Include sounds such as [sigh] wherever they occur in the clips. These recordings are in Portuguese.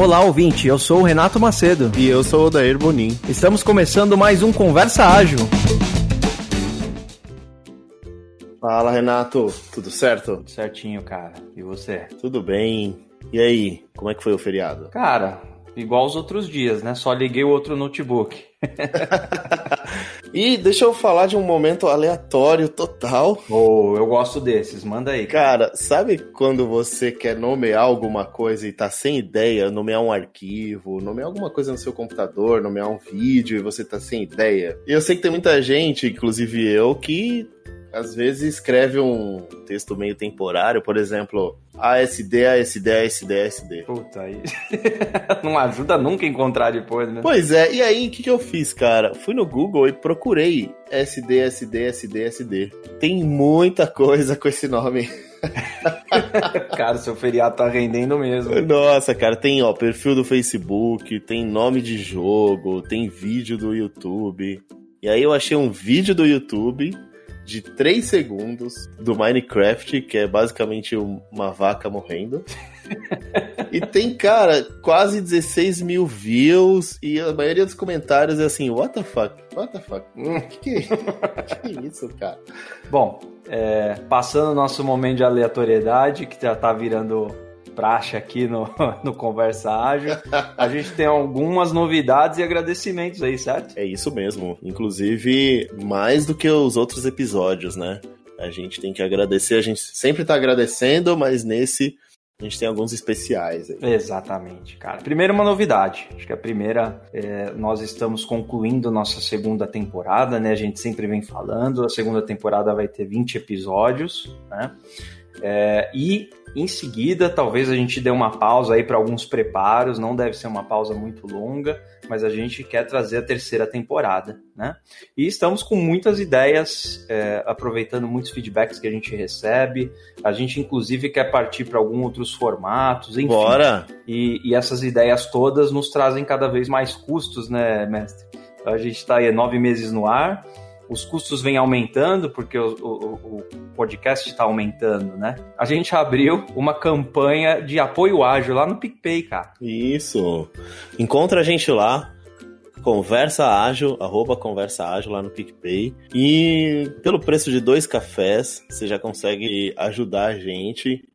Olá, ouvinte. Eu sou o Renato Macedo. E eu sou o Odair Bonin. Estamos começando mais um Conversa Ágil. Fala, Renato. Tudo certo? Tudo certinho, cara. E você? Tudo bem. E aí, como é que foi o feriado? Cara, igual os outros dias, né? Só liguei o outro notebook. [laughs] e deixa eu falar de um momento aleatório total. Oh, eu gosto desses, manda aí. Cara, sabe quando você quer nomear alguma coisa e tá sem ideia, nomear um arquivo, nomear alguma coisa no seu computador, nomear um vídeo e você tá sem ideia? E eu sei que tem muita gente, inclusive eu, que às vezes escreve um texto meio temporário, por exemplo, ASD, ASD, ASD, ASD. Puta, aí [laughs] não ajuda nunca a encontrar depois, né? Pois é, e aí o que, que eu fiz, cara? Fui no Google e procurei SD, SD, SD, SD. Tem muita coisa com esse nome. [laughs] cara, seu feriado tá rendendo mesmo. Nossa, cara, tem ó, perfil do Facebook, tem nome de jogo, tem vídeo do YouTube. E aí eu achei um vídeo do YouTube de 3 segundos do Minecraft, que é basicamente uma vaca morrendo. [laughs] e tem, cara, quase 16 mil views e a maioria dos comentários é assim, what the fuck? What the fuck? Hum. Que, que, que é isso, cara? Bom, é, passando o nosso momento de aleatoriedade, que já tá virando praxe aqui no, [laughs] no Conversa Ágil. A gente tem algumas novidades e agradecimentos aí, certo? É isso mesmo. Inclusive, mais do que os outros episódios, né? A gente tem que agradecer, a gente sempre tá agradecendo, mas nesse a gente tem alguns especiais aí. Exatamente, cara. Primeiro, uma novidade. Acho que a primeira, é, nós estamos concluindo nossa segunda temporada, né? A gente sempre vem falando. A segunda temporada vai ter 20 episódios, né? É, e em seguida, talvez a gente dê uma pausa aí para alguns preparos, não deve ser uma pausa muito longa, mas a gente quer trazer a terceira temporada, né? E estamos com muitas ideias, é, aproveitando muitos feedbacks que a gente recebe. A gente, inclusive, quer partir para alguns outros formatos, enfim. Bora! E, e essas ideias todas nos trazem cada vez mais custos, né, mestre? A gente está aí nove meses no ar os custos vêm aumentando porque o, o, o podcast está aumentando, né? A gente abriu uma campanha de apoio ágil lá no PicPay, cara. Isso. Encontra a gente lá. Conversa ágil, arroba conversa ágil lá no PicPay. E pelo preço de dois cafés, você já consegue ajudar a gente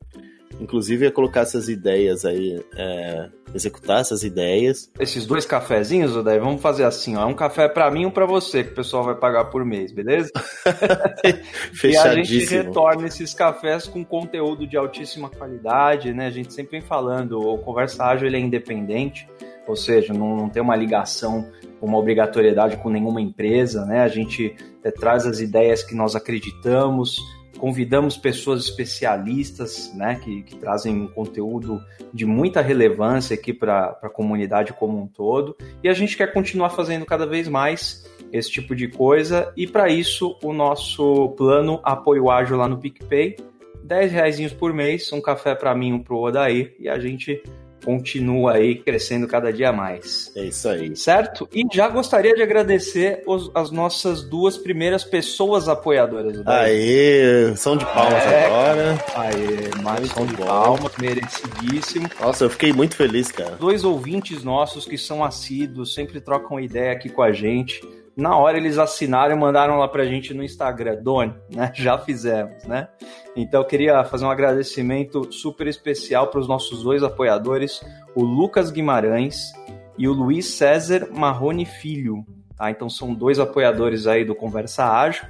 inclusive, é colocar essas ideias aí, é, executar essas ideias. Esses dois cafezinhos, Odair, vamos fazer assim, ó, é um café para mim e um para você, que o pessoal vai pagar por mês, beleza? [laughs] e a gente retorna esses cafés com conteúdo de altíssima qualidade, né? A gente sempre vem falando, o Conversa Ágil ele é independente, ou seja, não, não tem uma ligação, uma obrigatoriedade com nenhuma empresa, né? A gente é, traz as ideias que nós acreditamos, convidamos pessoas especialistas, né, que, que trazem um conteúdo de muita relevância aqui para a comunidade como um todo, e a gente quer continuar fazendo cada vez mais esse tipo de coisa, e para isso o nosso plano apoio ágil lá no PicPay, 10 reais por mês, um café para mim, um para o Odair, e a gente continua aí crescendo cada dia mais. É isso aí. Certo? E já gostaria de agradecer os, as nossas duas primeiras pessoas apoiadoras. Aê, som de palmas é, agora. Aê, mais som de palmas, merecidíssimo. Nossa, eu fiquei muito feliz, cara. Dois ouvintes nossos que são assíduos, sempre trocam ideia aqui com a gente na hora eles assinaram e mandaram lá pra gente no Instagram, Doni, né? Já fizemos, né? Então eu queria fazer um agradecimento super especial para os nossos dois apoiadores, o Lucas Guimarães e o Luiz César Marrone Filho. Tá? Então são dois apoiadores aí do Conversa Ágil.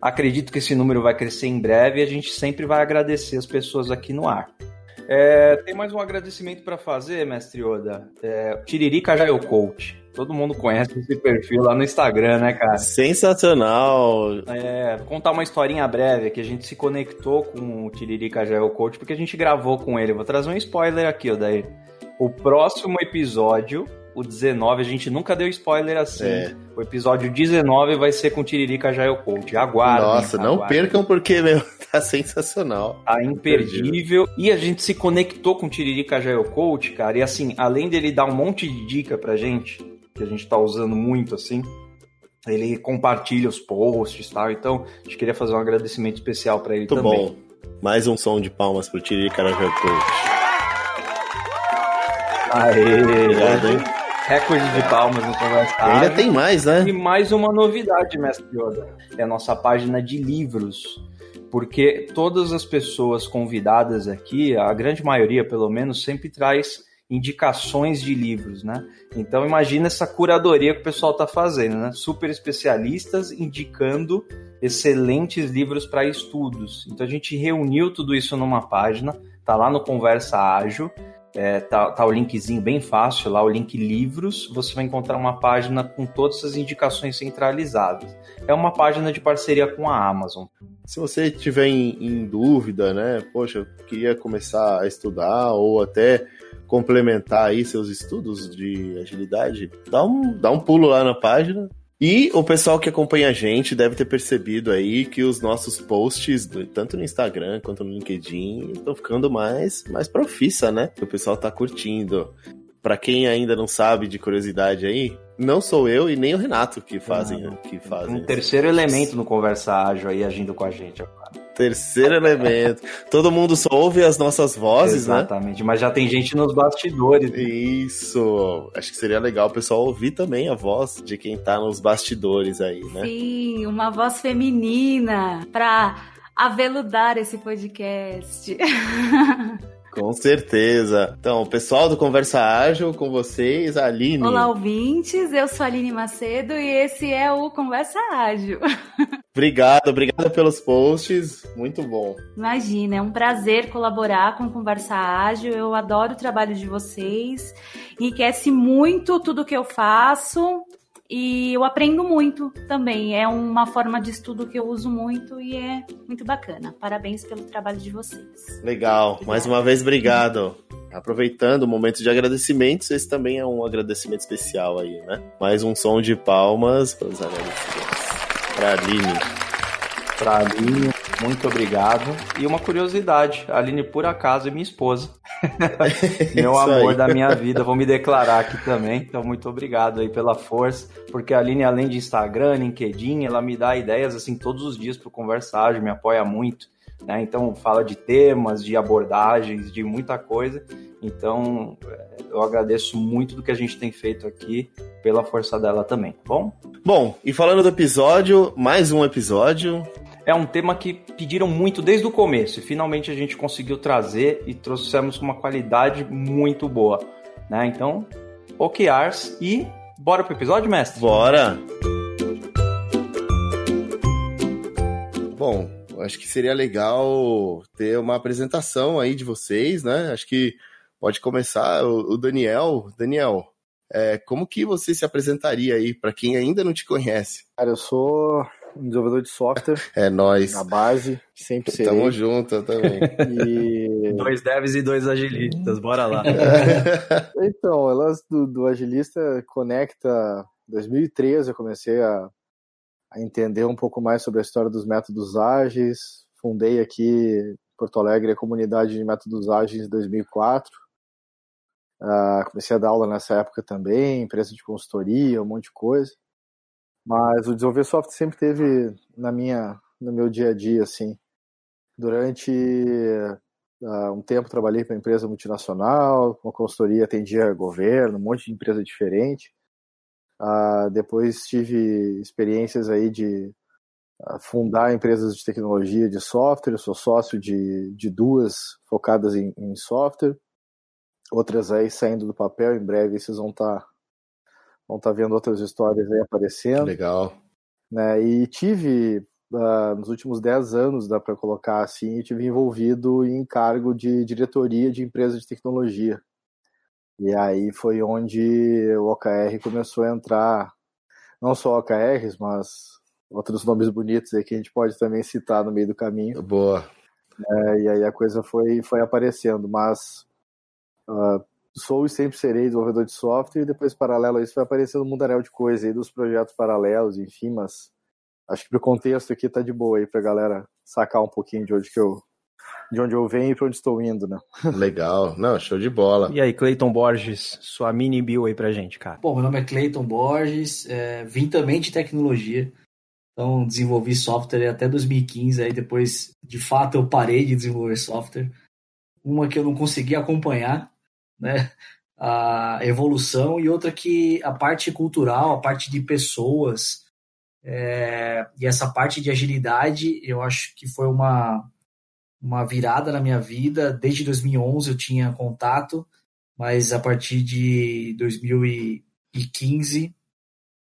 Acredito que esse número vai crescer em breve e a gente sempre vai agradecer as pessoas aqui no ar. É, tem mais um agradecimento para fazer, mestre Oda. É, Tiririca Jail Coach. Todo mundo conhece esse perfil lá no Instagram, né, cara? Sensacional! É, vou contar uma historinha breve que a gente se conectou com o Tiririca Jail Coach porque a gente gravou com ele. Vou trazer um spoiler aqui, ó, daí. O próximo episódio, o 19, a gente nunca deu spoiler assim. É. O episódio 19 vai ser com o Tiririca Jail Coach. Aguardem. Nossa, aguardem. não percam porque, meu, [laughs] tá sensacional. Tá imperdível. E a gente se conectou com o Tiririca Jail Coach, cara, e assim, além dele dar um monte de dica pra gente, que a gente está usando muito assim. Ele compartilha os posts e tal, então a gente queria fazer um agradecimento especial para ele muito também. Muito bom. Mais um som de palmas pro Tiri Carajatu. Aê, Obrigado, hein? Recorde de palmas no Conversa Ainda tem mais, né? E mais uma novidade, mestre Yoda. É a nossa página de livros. Porque todas as pessoas convidadas aqui, a grande maioria pelo menos, sempre traz indicações de livros, né? Então imagina essa curadoria que o pessoal está fazendo, né? Super especialistas indicando excelentes livros para estudos. Então a gente reuniu tudo isso numa página, tá lá no Conversa Ágil, é, tá, tá, o linkzinho bem fácil lá, o link livros. Você vai encontrar uma página com todas as indicações centralizadas. É uma página de parceria com a Amazon. Se você tiver em, em dúvida, né? Poxa, eu queria começar a estudar ou até complementar aí seus estudos de agilidade, dá um, dá um pulo lá na página. E o pessoal que acompanha a gente deve ter percebido aí que os nossos posts, tanto no Instagram quanto no LinkedIn, estão ficando mais, mais profissa, né? O pessoal tá curtindo. Para quem ainda não sabe de curiosidade aí, não sou eu e nem o Renato que fazem. Que fazem um terceiro elemento no Conversa Ágil aí agindo com a gente agora. Terceiro elemento. Todo mundo só ouve as nossas vozes, Exatamente, né? Exatamente, mas já tem gente nos bastidores. Isso. Acho que seria legal o pessoal ouvir também a voz de quem tá nos bastidores aí, né? Sim, uma voz feminina pra aveludar esse podcast. [laughs] Com certeza. Então, o pessoal do Conversa Ágil com vocês, Aline. Olá, ouvintes. Eu sou a Aline Macedo e esse é o Conversa Ágil. [laughs] Obrigado, obrigado pelos posts. Muito bom. Imagina, é um prazer colaborar com Conversa Ágil. Eu adoro o trabalho de vocês. Enriquece muito tudo que eu faço e eu aprendo muito também. É uma forma de estudo que eu uso muito e é muito bacana. Parabéns pelo trabalho de vocês. Legal, Obrigada. mais uma vez obrigado. Aproveitando o momento de agradecimentos, esse também é um agradecimento especial aí, né? Mais um som de palmas para os agradecimentos. Para a Aline. Para a Aline, muito obrigado. E uma curiosidade, a Aline, por acaso, é minha esposa. [laughs] Meu amor aí. da minha vida, vou me declarar aqui também. Então, muito obrigado aí pela força, porque a Aline, além de Instagram, LinkedIn, ela me dá ideias assim todos os dias para conversar, me apoia muito. Né? Então, fala de temas, de abordagens, de muita coisa. Então, eu agradeço muito do que a gente tem feito aqui pela força dela também, tá bom? Bom, e falando do episódio, mais um episódio é um tema que pediram muito desde o começo e finalmente a gente conseguiu trazer e trouxemos com uma qualidade muito boa, né? Então, OKRs e bora pro episódio, mestre? Bora! Bom, acho que seria legal ter uma apresentação aí de vocês, né? Acho que pode começar o Daniel. Daniel, é, como que você se apresentaria aí para quem ainda não te conhece? Cara, eu sou um desenvolvedor de software. [laughs] É nós. Na base, sempre serei. Tamo junto também. E... [laughs] dois devs e dois agilistas, bora lá. [laughs] então, elas do, do agilista conecta. 2013 eu comecei a, a entender um pouco mais sobre a história dos métodos ágeis. Fundei aqui em Porto Alegre a comunidade de métodos ágeis em 2004. Uh, comecei a dar aula nessa época também, empresa de consultoria, um monte de coisa. Mas o desenvolver software sempre teve na minha, no meu dia a dia, assim. Durante uh, um tempo trabalhei para empresa multinacional, uma consultoria atendia governo, um monte de empresa diferente. Uh, depois tive experiências aí de uh, fundar empresas de tecnologia de software. Eu sou sócio de, de duas focadas em, em software. Outras aí saindo do papel, em breve vocês vão estar tá vão estar tá vendo outras histórias aí aparecendo. Legal. Né? E tive, uh, nos últimos 10 anos, dá para colocar assim, tive envolvido em cargo de diretoria de empresas de tecnologia. E aí foi onde o OKR começou a entrar, não só OKRs, mas outros nomes bonitos aí que a gente pode também citar no meio do caminho. Boa. É, e aí a coisa foi, foi aparecendo, mas uh, sou e sempre serei desenvolvedor de software e depois paralelo a isso vai aparecendo um mundaréu de coisa aí dos projetos paralelos, enfim, mas acho que pro contexto aqui tá de boa aí pra galera sacar um pouquinho de onde que eu de onde eu venho e para onde estou indo, né? [laughs] Legal, não, show de bola. E aí, Cleiton Borges, sua mini bio aí pra gente, cara. Bom, meu nome é Cleiton Borges, é, vim também de tecnologia, então desenvolvi software até 2015, aí depois, de fato, eu parei de desenvolver software. Uma que eu não consegui acompanhar, né? a evolução e outra que a parte cultural, a parte de pessoas é, e essa parte de agilidade, eu acho que foi uma, uma virada na minha vida. Desde 2011 eu tinha contato, mas a partir de 2015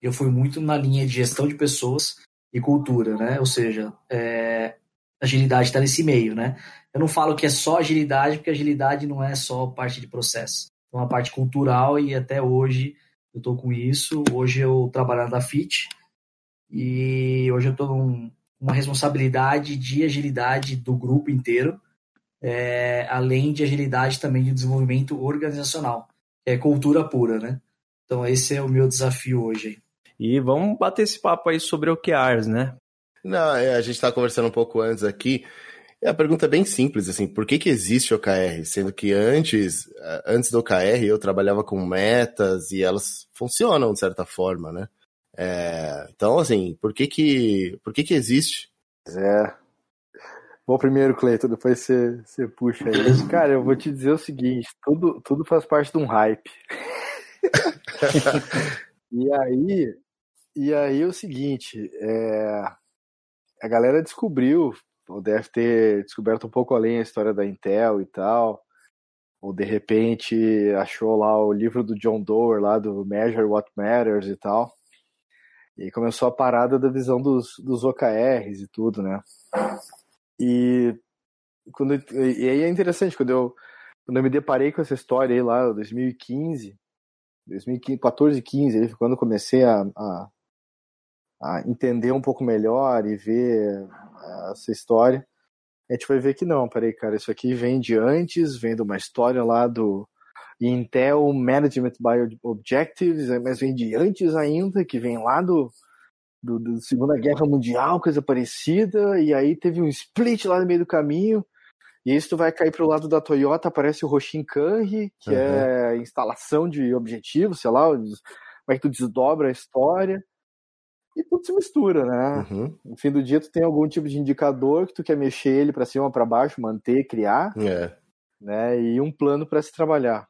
eu fui muito na linha de gestão de pessoas e cultura, né? Ou seja, é, agilidade está nesse meio, né? Eu não falo que é só agilidade, porque agilidade não é só parte de processo. É uma parte cultural e até hoje eu estou com isso. Hoje eu trabalho na FIT e hoje eu estou com uma responsabilidade de agilidade do grupo inteiro, é, além de agilidade também de desenvolvimento organizacional, é cultura pura, né? Então esse é o meu desafio hoje. E vamos bater esse papo aí sobre OKRs, né? Não, é, a gente estava conversando um pouco antes aqui. É a pergunta é bem simples, assim, por que que existe OKR? Sendo que antes, antes do OKR eu trabalhava com metas e elas funcionam de certa forma, né? É, então, assim, por que que, por que que existe? É. Bom, primeiro, Cleiton, depois você, você puxa aí. Cara, eu vou te dizer o seguinte, tudo, tudo faz parte de um hype. [laughs] e aí, e aí é o seguinte, é, a galera descobriu, ou deve ter descoberto um pouco além a história da Intel e tal, ou de repente achou lá o livro do John Doerr lá do Measure What Matters e tal. E começou a parada da visão dos, dos OKRs e tudo, né? E, quando, e aí é interessante, quando eu, quando eu me deparei com essa história aí lá, 2015, 2014, 15, quando eu comecei a, a a entender um pouco melhor e ver eh, essa história, a gente vai ver que não, peraí, cara, isso aqui vem de antes, vem de uma história lá do Intel Management by Objectives, mas vem de antes ainda, que vem lá do, do, do Segunda Guerra Mundial, coisa parecida, e aí teve um split lá no meio do caminho, e isso vai cair para o lado da Toyota, aparece o Roshin Kanri, que uhum. é instalação de objetivos, sei lá, como é que tu desdobra a história e tudo se mistura, né? Uhum. No fim do dia, tu tem algum tipo de indicador que tu quer mexer ele para cima, para baixo, manter, criar, é. né? E um plano para se trabalhar.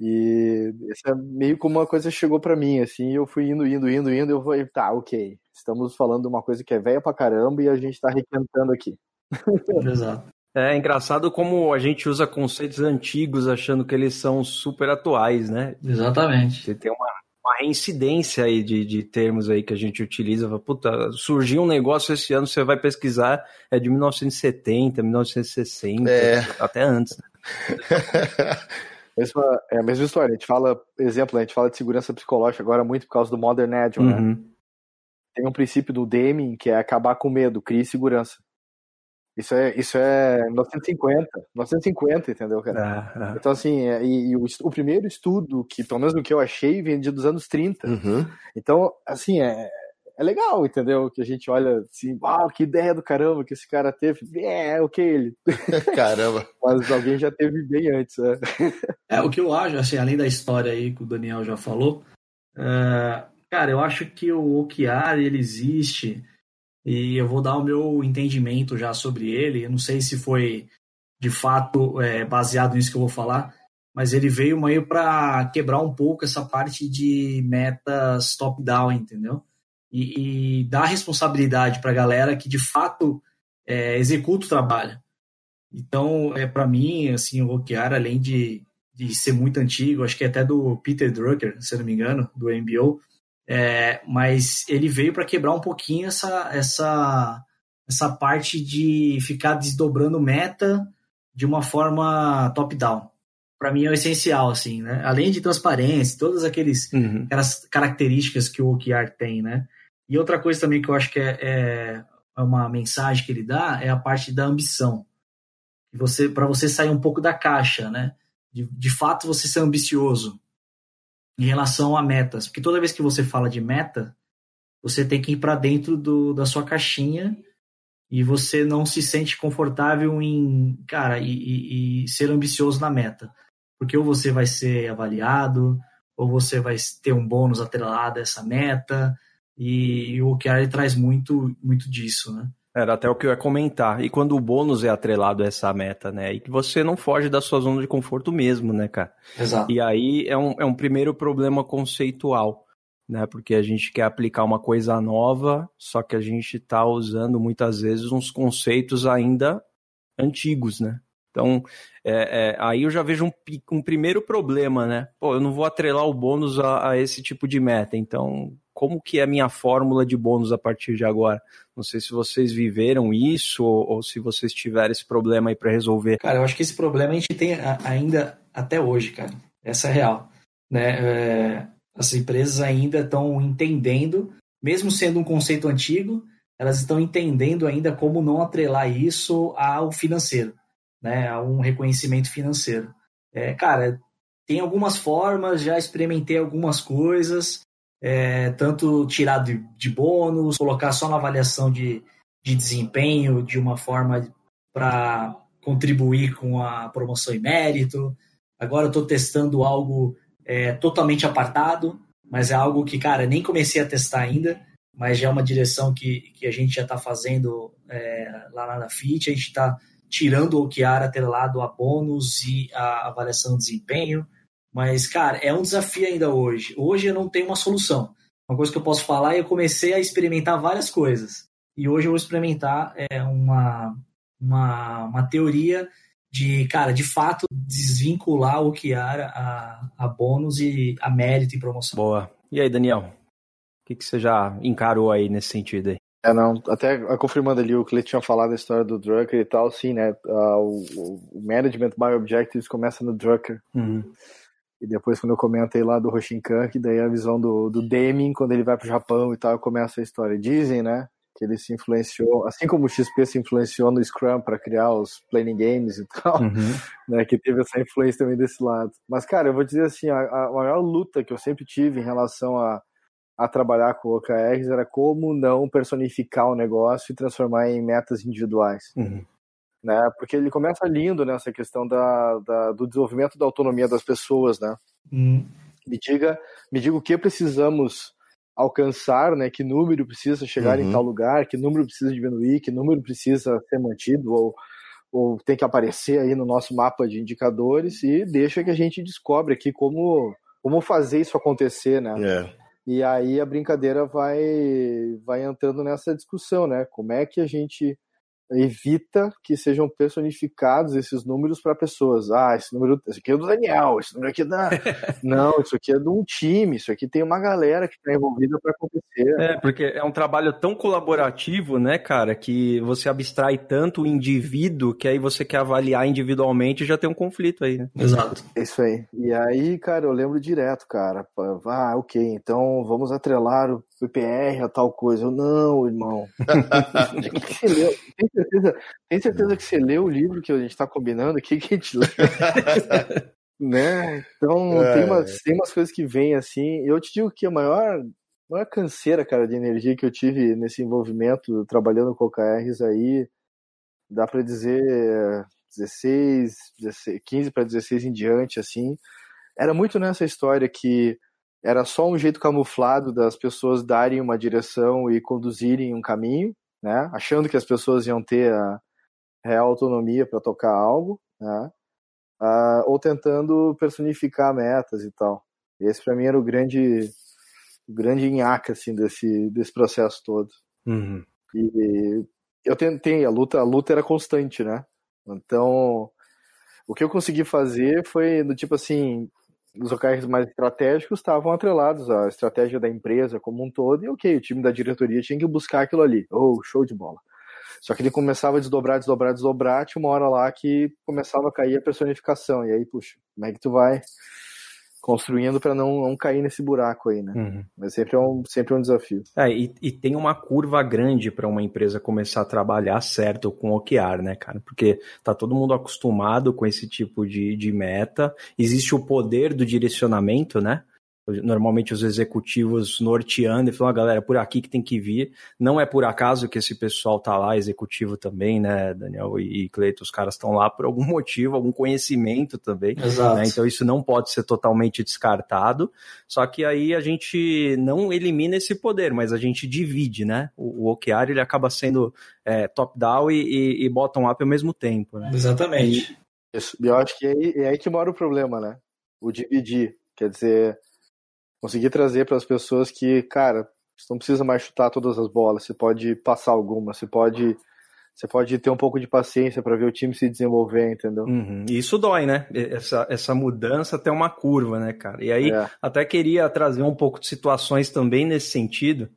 E essa é meio como uma coisa chegou para mim, assim, eu fui indo, indo, indo, indo, eu falei, tá, ok, estamos falando de uma coisa que é velha pra caramba e a gente tá requentando aqui. [laughs] Exato. É engraçado como a gente usa conceitos antigos achando que eles são super atuais, né? Exatamente. Você tem uma uma reincidência aí de, de termos aí que a gente utiliza. Puta, surgiu um negócio esse ano, você vai pesquisar, é de 1970, 1960, é. até antes. [laughs] mesma, é a mesma história. A gente fala, exemplo, a gente fala de segurança psicológica agora muito por causa do Modern Agile, né? uhum. né? Tem um princípio do Deming que é acabar com medo, crie segurança. Isso é, isso é 1950, 1950, entendeu, cara? Ah, ah. Então, assim, é, e, e o, o, primeiro estudo, que pelo menos o que eu achei, vem dos anos 30. Uhum. Então, assim, é, é legal, entendeu? Que a gente olha assim, uau, que ideia do caramba que esse cara teve. É, o que ele. [laughs] Caramba. Mas alguém já teve bem antes, né? É, o que eu acho, assim, além da história aí que o Daniel já falou, uh, cara, eu acho que o OKR, ele existe e eu vou dar o meu entendimento já sobre ele. Eu não sei se foi de fato é, baseado nisso que eu vou falar, mas ele veio meio para quebrar um pouco essa parte de metas top-down, entendeu? E, e, dar responsabilidade para a galera que de fato é, executa o trabalho. Então, é para mim, assim, o OKR, além de, de ser muito antigo, acho que é até do Peter Drucker, se não me engano, do MBO, é, mas ele veio para quebrar um pouquinho essa, essa, essa parte de ficar desdobrando meta de uma forma top-down. Para mim é o essencial, assim, né? Além de transparência, todas aqueles, uhum. aquelas características que o OKR tem, né? E outra coisa também que eu acho que é, é, é uma mensagem que ele dá é a parte da ambição. Você, para você sair um pouco da caixa, né? De, de fato você ser ambicioso em relação a metas. Porque toda vez que você fala de meta, você tem que ir para dentro do, da sua caixinha e você não se sente confortável em, cara, e, e, e, ser ambicioso na meta. Porque ou você vai ser avaliado, ou você vai ter um bônus atrelado a essa meta, e, e o OKR traz muito, muito disso, né? Era até o que eu ia comentar. E quando o bônus é atrelado a essa meta, né? E que você não foge da sua zona de conforto mesmo, né, cara? Exato. E aí é um, é um primeiro problema conceitual, né? Porque a gente quer aplicar uma coisa nova, só que a gente está usando muitas vezes uns conceitos ainda antigos, né? Então, é, é, aí eu já vejo um, um, primeiro problema, né? Pô, eu não vou atrelar o bônus a, a, esse tipo de meta. Então, como que é a minha fórmula de bônus a partir de agora? Não sei se vocês viveram isso ou, ou se vocês tiveram esse problema aí para resolver. Cara, eu acho que esse problema a gente tem ainda até hoje, cara. Essa é real. Né? É, as empresas ainda estão entendendo, mesmo sendo um conceito antigo, elas estão entendendo ainda como não atrelar isso ao financeiro né, a um reconhecimento financeiro. É, cara, tem algumas formas, já experimentei algumas coisas, é, tanto tirar de, de, bônus, colocar só na avaliação de, de desempenho de uma forma para contribuir com a promoção e mérito. Agora eu estou testando algo é, totalmente apartado, mas é algo que, cara, nem comecei a testar ainda, mas já é uma direção que, que a gente já está fazendo é, lá na FIT, a gente está tirando o OKR atrelado a bônus e a avaliação de desempenho. Mas, cara, é um desafio ainda hoje. Hoje eu não tenho uma solução. Uma coisa que eu posso falar é eu comecei a experimentar várias coisas. E hoje eu vou experimentar é, uma, uma, uma teoria de, cara, de fato, desvincular o OKR a, a bônus e a mérito e promoção. Boa. E aí, Daniel? O que, que você já encarou aí nesse sentido aí? É, não, até confirmando ali o que ele tinha falado da história do Drucker e tal, sim, né? Uh, o, o, Management by Objectives começa no Drucker. Uhum. E depois, quando eu comentei lá do Roshinkan, que daí é a visão do, do Deming, quando ele vai pro Japão e tal, começa a história. Dizem, né? Que ele se influenciou, assim como o XP se influenciou no Scrum para criar os planning games e [laughs] tal, uhum. né? Que teve essa influência também desse lado. Mas, cara, eu vou dizer assim, a, a maior luta que eu sempre tive em relação a a trabalhar com OKRs era como não personificar o negócio e transformar em metas individuais. Uhum. Né? Porque ele começa lindo nessa questão da, da, do desenvolvimento da autonomia das pessoas, né? Uhum. Me diga, me diga o que precisamos alcançar, né? Que número precisa chegar uhum. em tal lugar, que número precisa diminuir, que número precisa ser mantido ou ou tem que aparecer aí no nosso mapa de indicadores e deixa que a gente descobre aqui como como fazer isso acontecer, né? É. E aí a brincadeira vai, vai entrando nessa discussão, né? Como é que a gente evita que sejam personificados esses números para pessoas. Ah, esse número, esse aqui é do Daniel, esse número aqui é da. [laughs] Não, isso aqui é de um time, isso aqui tem uma galera que está envolvida para acontecer. É, porque é um trabalho tão colaborativo, né, cara, que você abstrai tanto o indivíduo que aí você quer avaliar individualmente e já tem um conflito aí, né? Exato. Isso aí. E aí, cara, eu lembro direto, cara. Ah, ok, então vamos atrelar o PPR a tal coisa. Eu, não, irmão. [laughs] tem, certeza, tem certeza que você leu o livro que a gente está combinando aqui que a gente lê? [laughs] né? Então é. tem, umas, tem umas coisas que vêm assim. Eu te digo que a maior, maior canseira, cara, de energia que eu tive nesse envolvimento trabalhando com OKRs aí, dá para dizer 16, 16 15 para 16 em diante, assim. Era muito nessa história que era só um jeito camuflado das pessoas darem uma direção e conduzirem um caminho, né? Achando que as pessoas iam ter a real autonomia para tocar algo, né? Uh, ou tentando personificar metas e tal. Esse para mim era o grande, o grande nhaca assim desse desse processo todo. Uhum. E eu tentei a luta, a luta era constante, né? Então o que eu consegui fazer foi do tipo assim, os OKRs mais estratégicos estavam atrelados à estratégia da empresa como um todo, e ok, o time da diretoria tinha que buscar aquilo ali. Oh, show de bola. Só que ele começava a desdobrar, desdobrar, desdobrar, tinha uma hora lá que começava a cair a personificação. E aí, puxa, como é que tu vai construindo para não, não cair nesse buraco aí, né? Uhum. Mas sempre é um, sempre é um desafio. É, e, e tem uma curva grande para uma empresa começar a trabalhar certo com OKR, né, cara? Porque tá todo mundo acostumado com esse tipo de, de meta, existe o poder do direcionamento, né? Normalmente os executivos norteando e falando, ah, galera, por aqui que tem que vir. Não é por acaso que esse pessoal tá lá, executivo também, né, Daniel e Cleito, os caras estão lá por algum [laughs] motivo, algum conhecimento também. Exato. Né? Então isso não pode ser totalmente descartado. Só que aí a gente não elimina esse poder, mas a gente divide, né? O, o OKR ele acaba sendo é, top-down e, e, e bottom-up ao mesmo tempo. Né? Exatamente. E, eu acho que é aí, é aí que mora o problema, né? O dividir. Quer dizer, conseguir trazer para as pessoas que, cara, você não precisa mais chutar todas as bolas, você pode passar alguma, você pode você pode ter um pouco de paciência para ver o time se desenvolver, entendeu? Uhum. E isso dói, né? Essa, essa mudança tem uma curva, né, cara? E aí, é. até queria trazer um pouco de situações também nesse sentido. O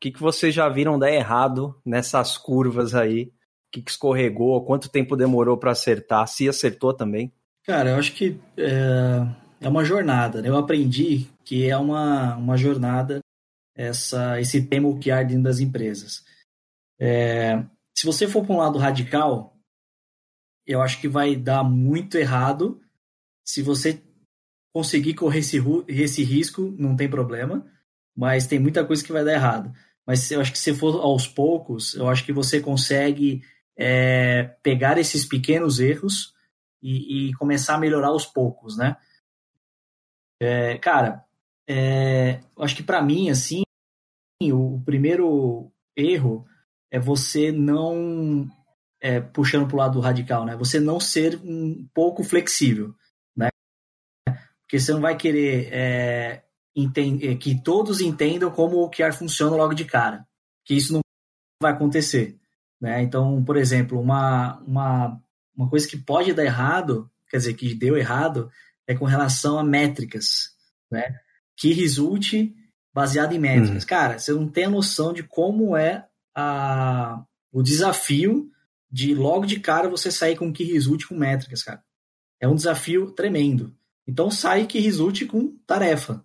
que, que vocês já viram dar errado nessas curvas aí? O que, que escorregou? Quanto tempo demorou para acertar? Se acertou também? Cara, eu acho que é, é uma jornada. Né? Eu aprendi que é uma, uma jornada essa, esse tema OKR dentro das empresas. É, se você for para um lado radical, eu acho que vai dar muito errado. Se você conseguir correr esse, esse risco, não tem problema, mas tem muita coisa que vai dar errado. Mas eu acho que se for aos poucos, eu acho que você consegue é, pegar esses pequenos erros e, e, começar a melhorar aos poucos, né? É, cara, é, acho que para mim, assim, o primeiro erro é você não, é, puxando para o lado radical, né? Você não ser um pouco flexível, né? Porque você não vai querer é, entender, que todos entendam como o QR funciona logo de cara, que isso não vai acontecer, né? Então, por exemplo, uma, uma, uma coisa que pode dar errado, quer dizer, que deu errado, é com relação a métricas, né? Que resulte baseado em métricas. Uhum. Cara, você não tem a noção de como é a, o desafio de logo de cara você sair com que resulte com métricas, cara. É um desafio tremendo. Então sai que resulte com tarefa.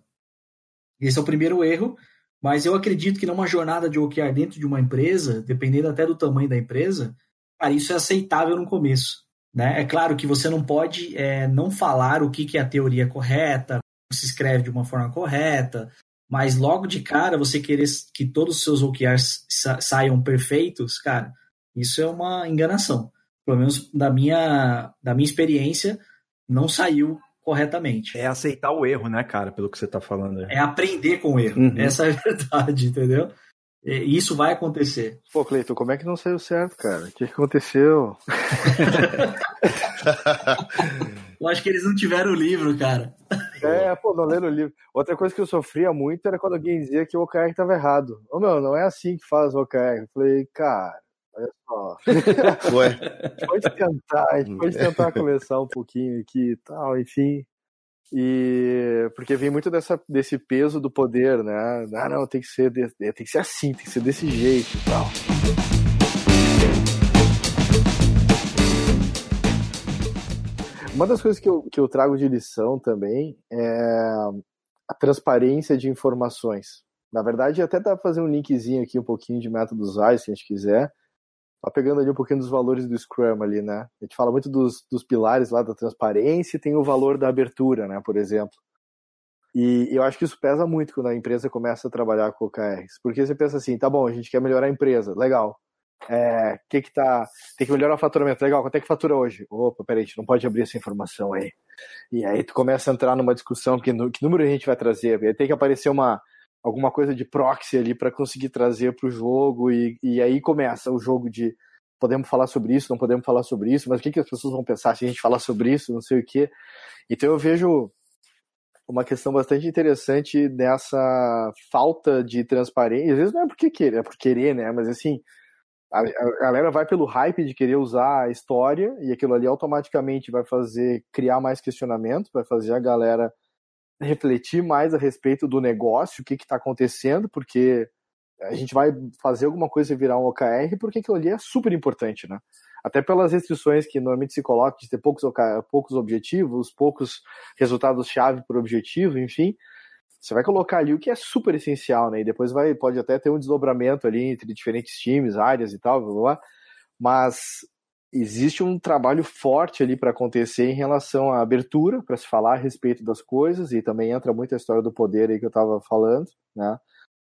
Esse é o primeiro erro, mas eu acredito que numa jornada de OKR dentro de uma empresa, dependendo até do tamanho da empresa, cara, isso é aceitável no começo. Né? É claro que você não pode é, não falar o que, que é a teoria correta, se escreve de uma forma correta, mas logo de cara você querer que todos os seus OKRs sa saiam perfeitos, cara, isso é uma enganação. Pelo menos da minha, da minha experiência, não saiu corretamente. É aceitar o erro, né, cara, pelo que você está falando. É aprender com o erro. Uhum. Essa é a verdade, [laughs] entendeu? E isso vai acontecer. Pô, Cleiton, como é que não saiu certo, cara? O que aconteceu? [laughs] eu acho que eles não tiveram o livro, cara. É, pô, não leram o livro. Outra coisa que eu sofria muito era quando alguém dizia que o OKR estava errado. Ô, meu, não é assim que faz o OKR. Eu falei, cara, olha só. Ué. pode tentar, a gente pode tentar [laughs] começar um pouquinho aqui e tal, enfim. E porque vem muito dessa, desse peso do poder, né? Ah, não, tem que ser, tem que ser assim, tem que ser desse jeito e tal. Uma das coisas que eu, que eu trago de lição também é a transparência de informações. Na verdade, até dá pra fazer um linkzinho aqui, um pouquinho de métodos ágeis, se a gente quiser. Tá pegando ali um pouquinho dos valores do Scrum ali, né? A gente fala muito dos, dos pilares lá da transparência e tem o valor da abertura, né, por exemplo. E eu acho que isso pesa muito quando a empresa começa a trabalhar com OKRs. Porque você pensa assim, tá bom, a gente quer melhorar a empresa, legal. É, que que tá, tem que melhorar o faturamento. Legal, quanto é que fatura hoje? Opa, peraí, a gente não pode abrir essa informação aí. E aí tu começa a entrar numa discussão que, que número a gente vai trazer. Aí tem que aparecer uma, alguma coisa de proxy ali para conseguir trazer para o jogo e, e aí começa o jogo de podemos falar sobre isso, não podemos falar sobre isso, mas o que, que as pessoas vão pensar se a gente falar sobre isso, não sei o quê. Então eu vejo uma questão bastante interessante dessa falta de transparência. Às vezes não é porque querer, é por querer, né? Mas assim, a, a, galera vai pelo hype de querer usar a história e aquilo ali automaticamente vai fazer criar mais questionamentos, vai fazer a galera refletir mais a respeito do negócio, o que está acontecendo, porque a gente vai fazer alguma coisa virar um OKR, porque aquilo ali é super importante, né? Até pelas restrições que normalmente se coloca de ter poucos, poucos objetivos, poucos resultados-chave por objetivo, enfim. Você vai colocar ali o que é super essencial, né? E depois vai, pode até ter um desdobramento ali entre diferentes times, áreas e tal, blá, blá, blá. mas existe um trabalho forte ali para acontecer em relação à abertura, para se falar a respeito das coisas, e também entra muito a história do poder aí que eu estava falando, né?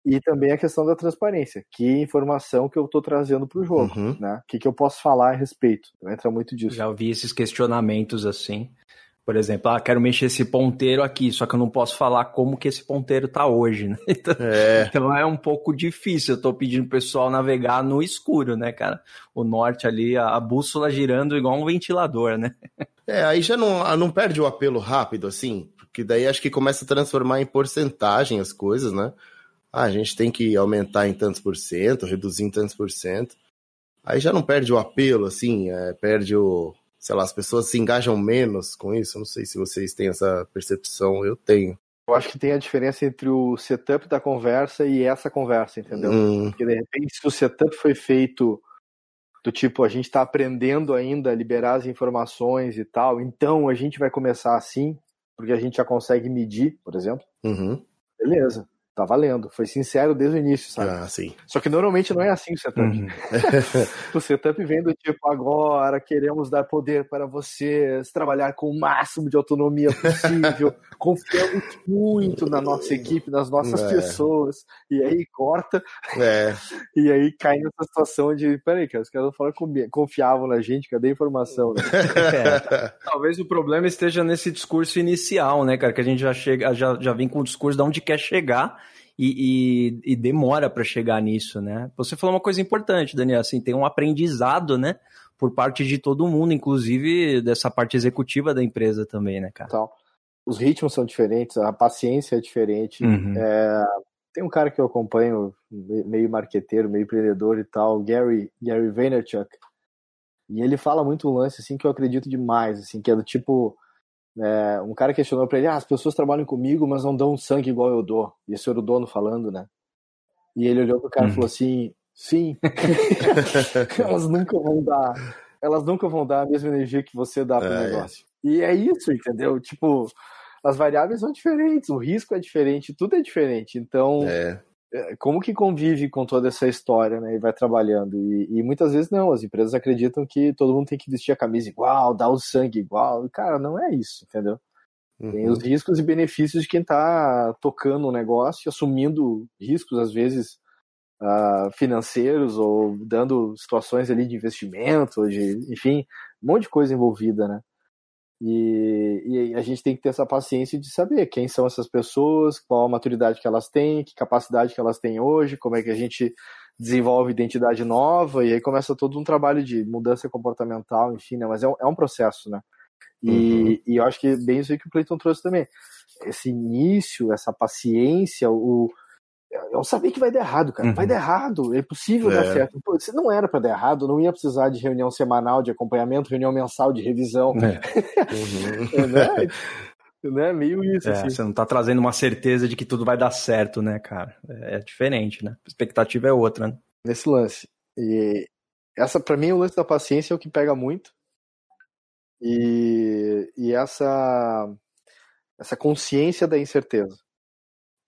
E também a questão da transparência, que informação que eu estou trazendo para o jogo, uhum. né? O que, que eu posso falar a respeito. Então, entra muito disso. Já ouvi esses questionamentos assim. Por exemplo, ah, quero mexer esse ponteiro aqui, só que eu não posso falar como que esse ponteiro tá hoje, né? [laughs] Então é, então é um pouco difícil. Eu tô pedindo pro pessoal navegar no escuro, né, cara? O norte ali, a, a bússola girando igual um ventilador, né? [laughs] É, aí já não, ah, não perde o apelo rápido, assim, porque daí acho que começa a transformar em porcentagem as coisas, né? Ah, a gente tem que aumentar em tantos por cento, reduzir em tantos por cento. Aí já não perde o apelo, assim, é, perde o, sei lá, as pessoas se engajam menos com isso. Não sei se vocês têm essa percepção, eu tenho. Eu acho que tem a diferença entre o setup da conversa e essa conversa, entendeu? Hum. Porque de repente, se o setup foi feito do tipo, a gente está aprendendo ainda a liberar as informações e tal, então a gente vai começar assim, porque a gente já consegue medir, por exemplo. Uhum. Beleza tá valendo. Foi sincero desde o início, sabe? Ah, sim. Só que normalmente não é assim o setup. Uhum. [laughs] [laughs] o setup vem do tipo, agora queremos dar poder para vocês, trabalhar com o máximo de autonomia possível, [laughs] confiamos muito na nossa equipe, nas nossas é. pessoas. E aí corta. É. E aí cai nessa situação de, peraí, cara, os caras falam confiavam na gente, cadê a informação? Né? É. Talvez o problema esteja nesse discurso inicial, né, cara? Que a gente já chega, já, já vem com o discurso de onde quer chegar e, e, e demora para chegar nisso, né? Você falou uma coisa importante, Daniel, assim, tem um aprendizado, né? Por parte de todo mundo, inclusive dessa parte executiva da empresa também, né, cara? Então, os ritmos são diferentes, a paciência é diferente. Uhum. É, tem um cara que eu acompanho, meio marqueteiro, meio empreendedor e tal, Gary, Gary Vaynerchuk, e ele fala muito um lance assim que eu acredito demais, assim, que é do tipo é, um cara questionou para ele: ah, as pessoas trabalham comigo, mas não dão sangue igual eu dou. E esse era o dono falando, né? E ele olhou pro cara e falou assim: sim, [laughs] elas nunca vão dar, elas nunca vão dar a mesma energia que você dá pro é, negócio. É. E é isso, entendeu? Tipo, as variáveis são diferentes, o risco é diferente, tudo é diferente. Então, é. É como que convive com toda essa história, né? E vai trabalhando. E, e, muitas vezes não, as empresas acreditam que todo mundo tem que vestir a camisa igual, dar o sangue igual. E, cara, não é isso, entendeu? Uhum. Tem os riscos e benefícios de quem está tocando o negócio, assumindo riscos, às vezes, uh, financeiros, ou dando situações ali de investimento, de, enfim, um monte de coisa envolvida, né? E, e, a gente tem que ter essa paciência de saber quem são essas pessoas, qual a maturidade que elas têm, que capacidade que elas têm hoje, como é que a gente desenvolve identidade nova, e aí começa todo um trabalho de mudança comportamental, enfim, né? Mas é um, é um processo, né? E, uhum. e eu acho que bem isso aí que o Clayton trouxe também. Esse início, essa paciência, o, eu sabia que vai dar errado, cara. Uhum. Vai dar errado, é possível é. dar certo. Pô, se não era para dar errado, não ia precisar de reunião semanal de acompanhamento, reunião mensal de revisão. É. Uhum. [laughs] né? né? Meio isso. É, assim. Você não tá trazendo uma certeza de que tudo vai dar certo, né, cara? É, é diferente, né? A expectativa é outra, né? Nesse lance. E essa, para mim, o lance da paciência é o que pega muito. E, e essa, essa consciência da incerteza.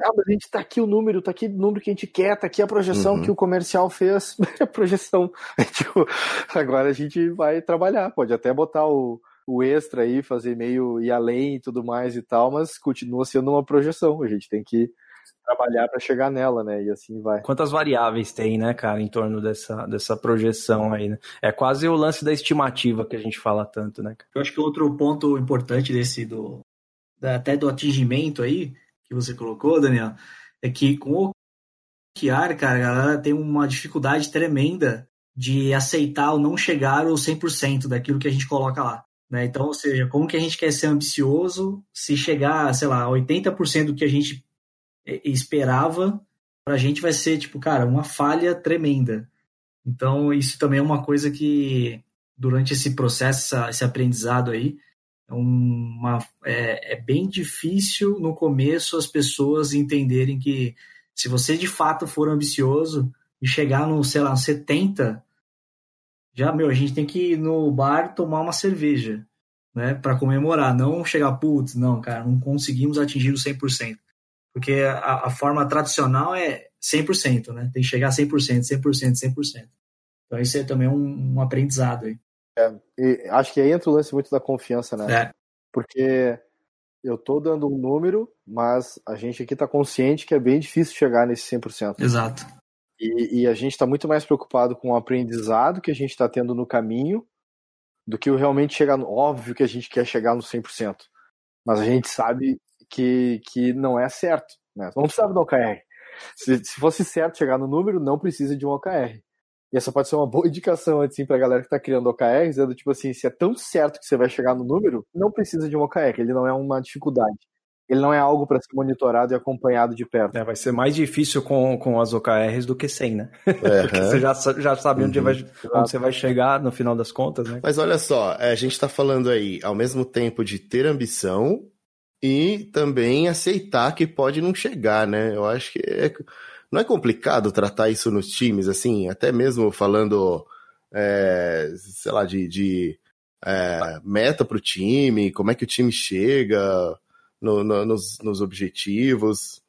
Ah, mas a gente tá aqui o número, tá aqui o número que a gente quer, tá aqui a projeção uhum. que o comercial fez, [laughs] a projeção. [laughs] Tipo, agora a gente vai trabalhar, pode até botar o, o extra aí, fazer meio ir além e tudo mais e tal, mas continua sendo uma projeção. A gente tem que trabalhar para chegar nela, né? E assim vai. Quantas variáveis tem, né, cara, em torno dessa, dessa projeção aí, né? É quase o lance da estimativa que a gente fala tanto, né? Eu acho que outro ponto importante desse do até do atingimento aí que você colocou, Daniel, é que com o OKR, cara, a galera tem uma dificuldade tremenda de aceitar ou não chegar ao 100% daquilo que a gente coloca lá. Né? Então, ou seja, como que a gente quer ser ambicioso se chegar, sei lá, 80% do que a gente é, esperava, para a gente vai ser, tipo, cara, uma falha tremenda. Então, isso também é uma coisa que, durante esse processo, esse aprendizado aí, uma, é, é bem difícil no começo as pessoas entenderem que se você de fato for ambicioso e chegar no, sei lá, 70, já, meu, a gente tem que ir no bar tomar uma cerveja, né, para comemorar, não chegar, putz, não, cara, não conseguimos atingir o 100%. Porque a, a forma tradicional é 100%, né, tem que chegar a 100%, 100%, 100%. Então isso é também um, um aprendizado aí. É, acho que aí entra o lance muito da confiança, né? É. Porque eu tô dando um número, mas a gente aqui tá consciente que é bem difícil chegar nesse 100%. Exato. E, e a gente está muito mais preocupado com o aprendizado que a gente está tendo no caminho do que o realmente chegar no. Óbvio que a gente quer chegar no 100%, mas a gente sabe que, que não é certo. Né? Não precisava do OKR. Se, se fosse certo chegar no número, não precisa de um OKR. E essa pode ser uma boa [laughs] indicação assim, para a galera que está criando OKRs, é do tipo assim, se é tão certo que você vai chegar no número, não precisa de um OKR, ele não é uma dificuldade ele não é algo para ser monitorado e acompanhado de perto. É, vai ser mais difícil com, com as OKRs do que sem, né? Uhum. [laughs] Porque você já, já sabe onde, uhum. vai, onde você vai chegar no final das contas, né? Mas olha só, é, a gente está falando aí ao mesmo tempo de ter ambição e também aceitar que pode não chegar, né? Eu acho que é, não é complicado tratar isso nos times, assim, até mesmo falando, é, sei lá, de, de é, meta para o time, como é que o time chega no, no, nos, nos, objetivos.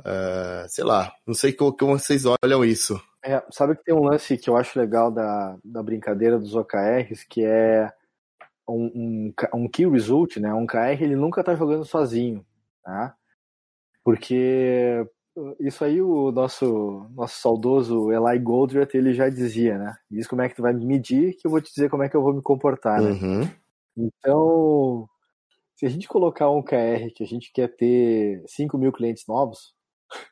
Uh, sei lá, não sei como, como vocês olham isso. É, sabe que tem um lance que eu acho legal da, da brincadeira dos OKRs, que é um, um, um key result, né? Um KR ele nunca tá jogando sozinho, tá? Porque isso aí o nosso nosso saudoso Eli Goldratt ele já dizia, né? Diz como é que tu vai me medir que eu vou te dizer como é que eu vou me comportar, né? Uhum. Então se a gente colocar um KR que a gente quer ter 5 mil clientes novos,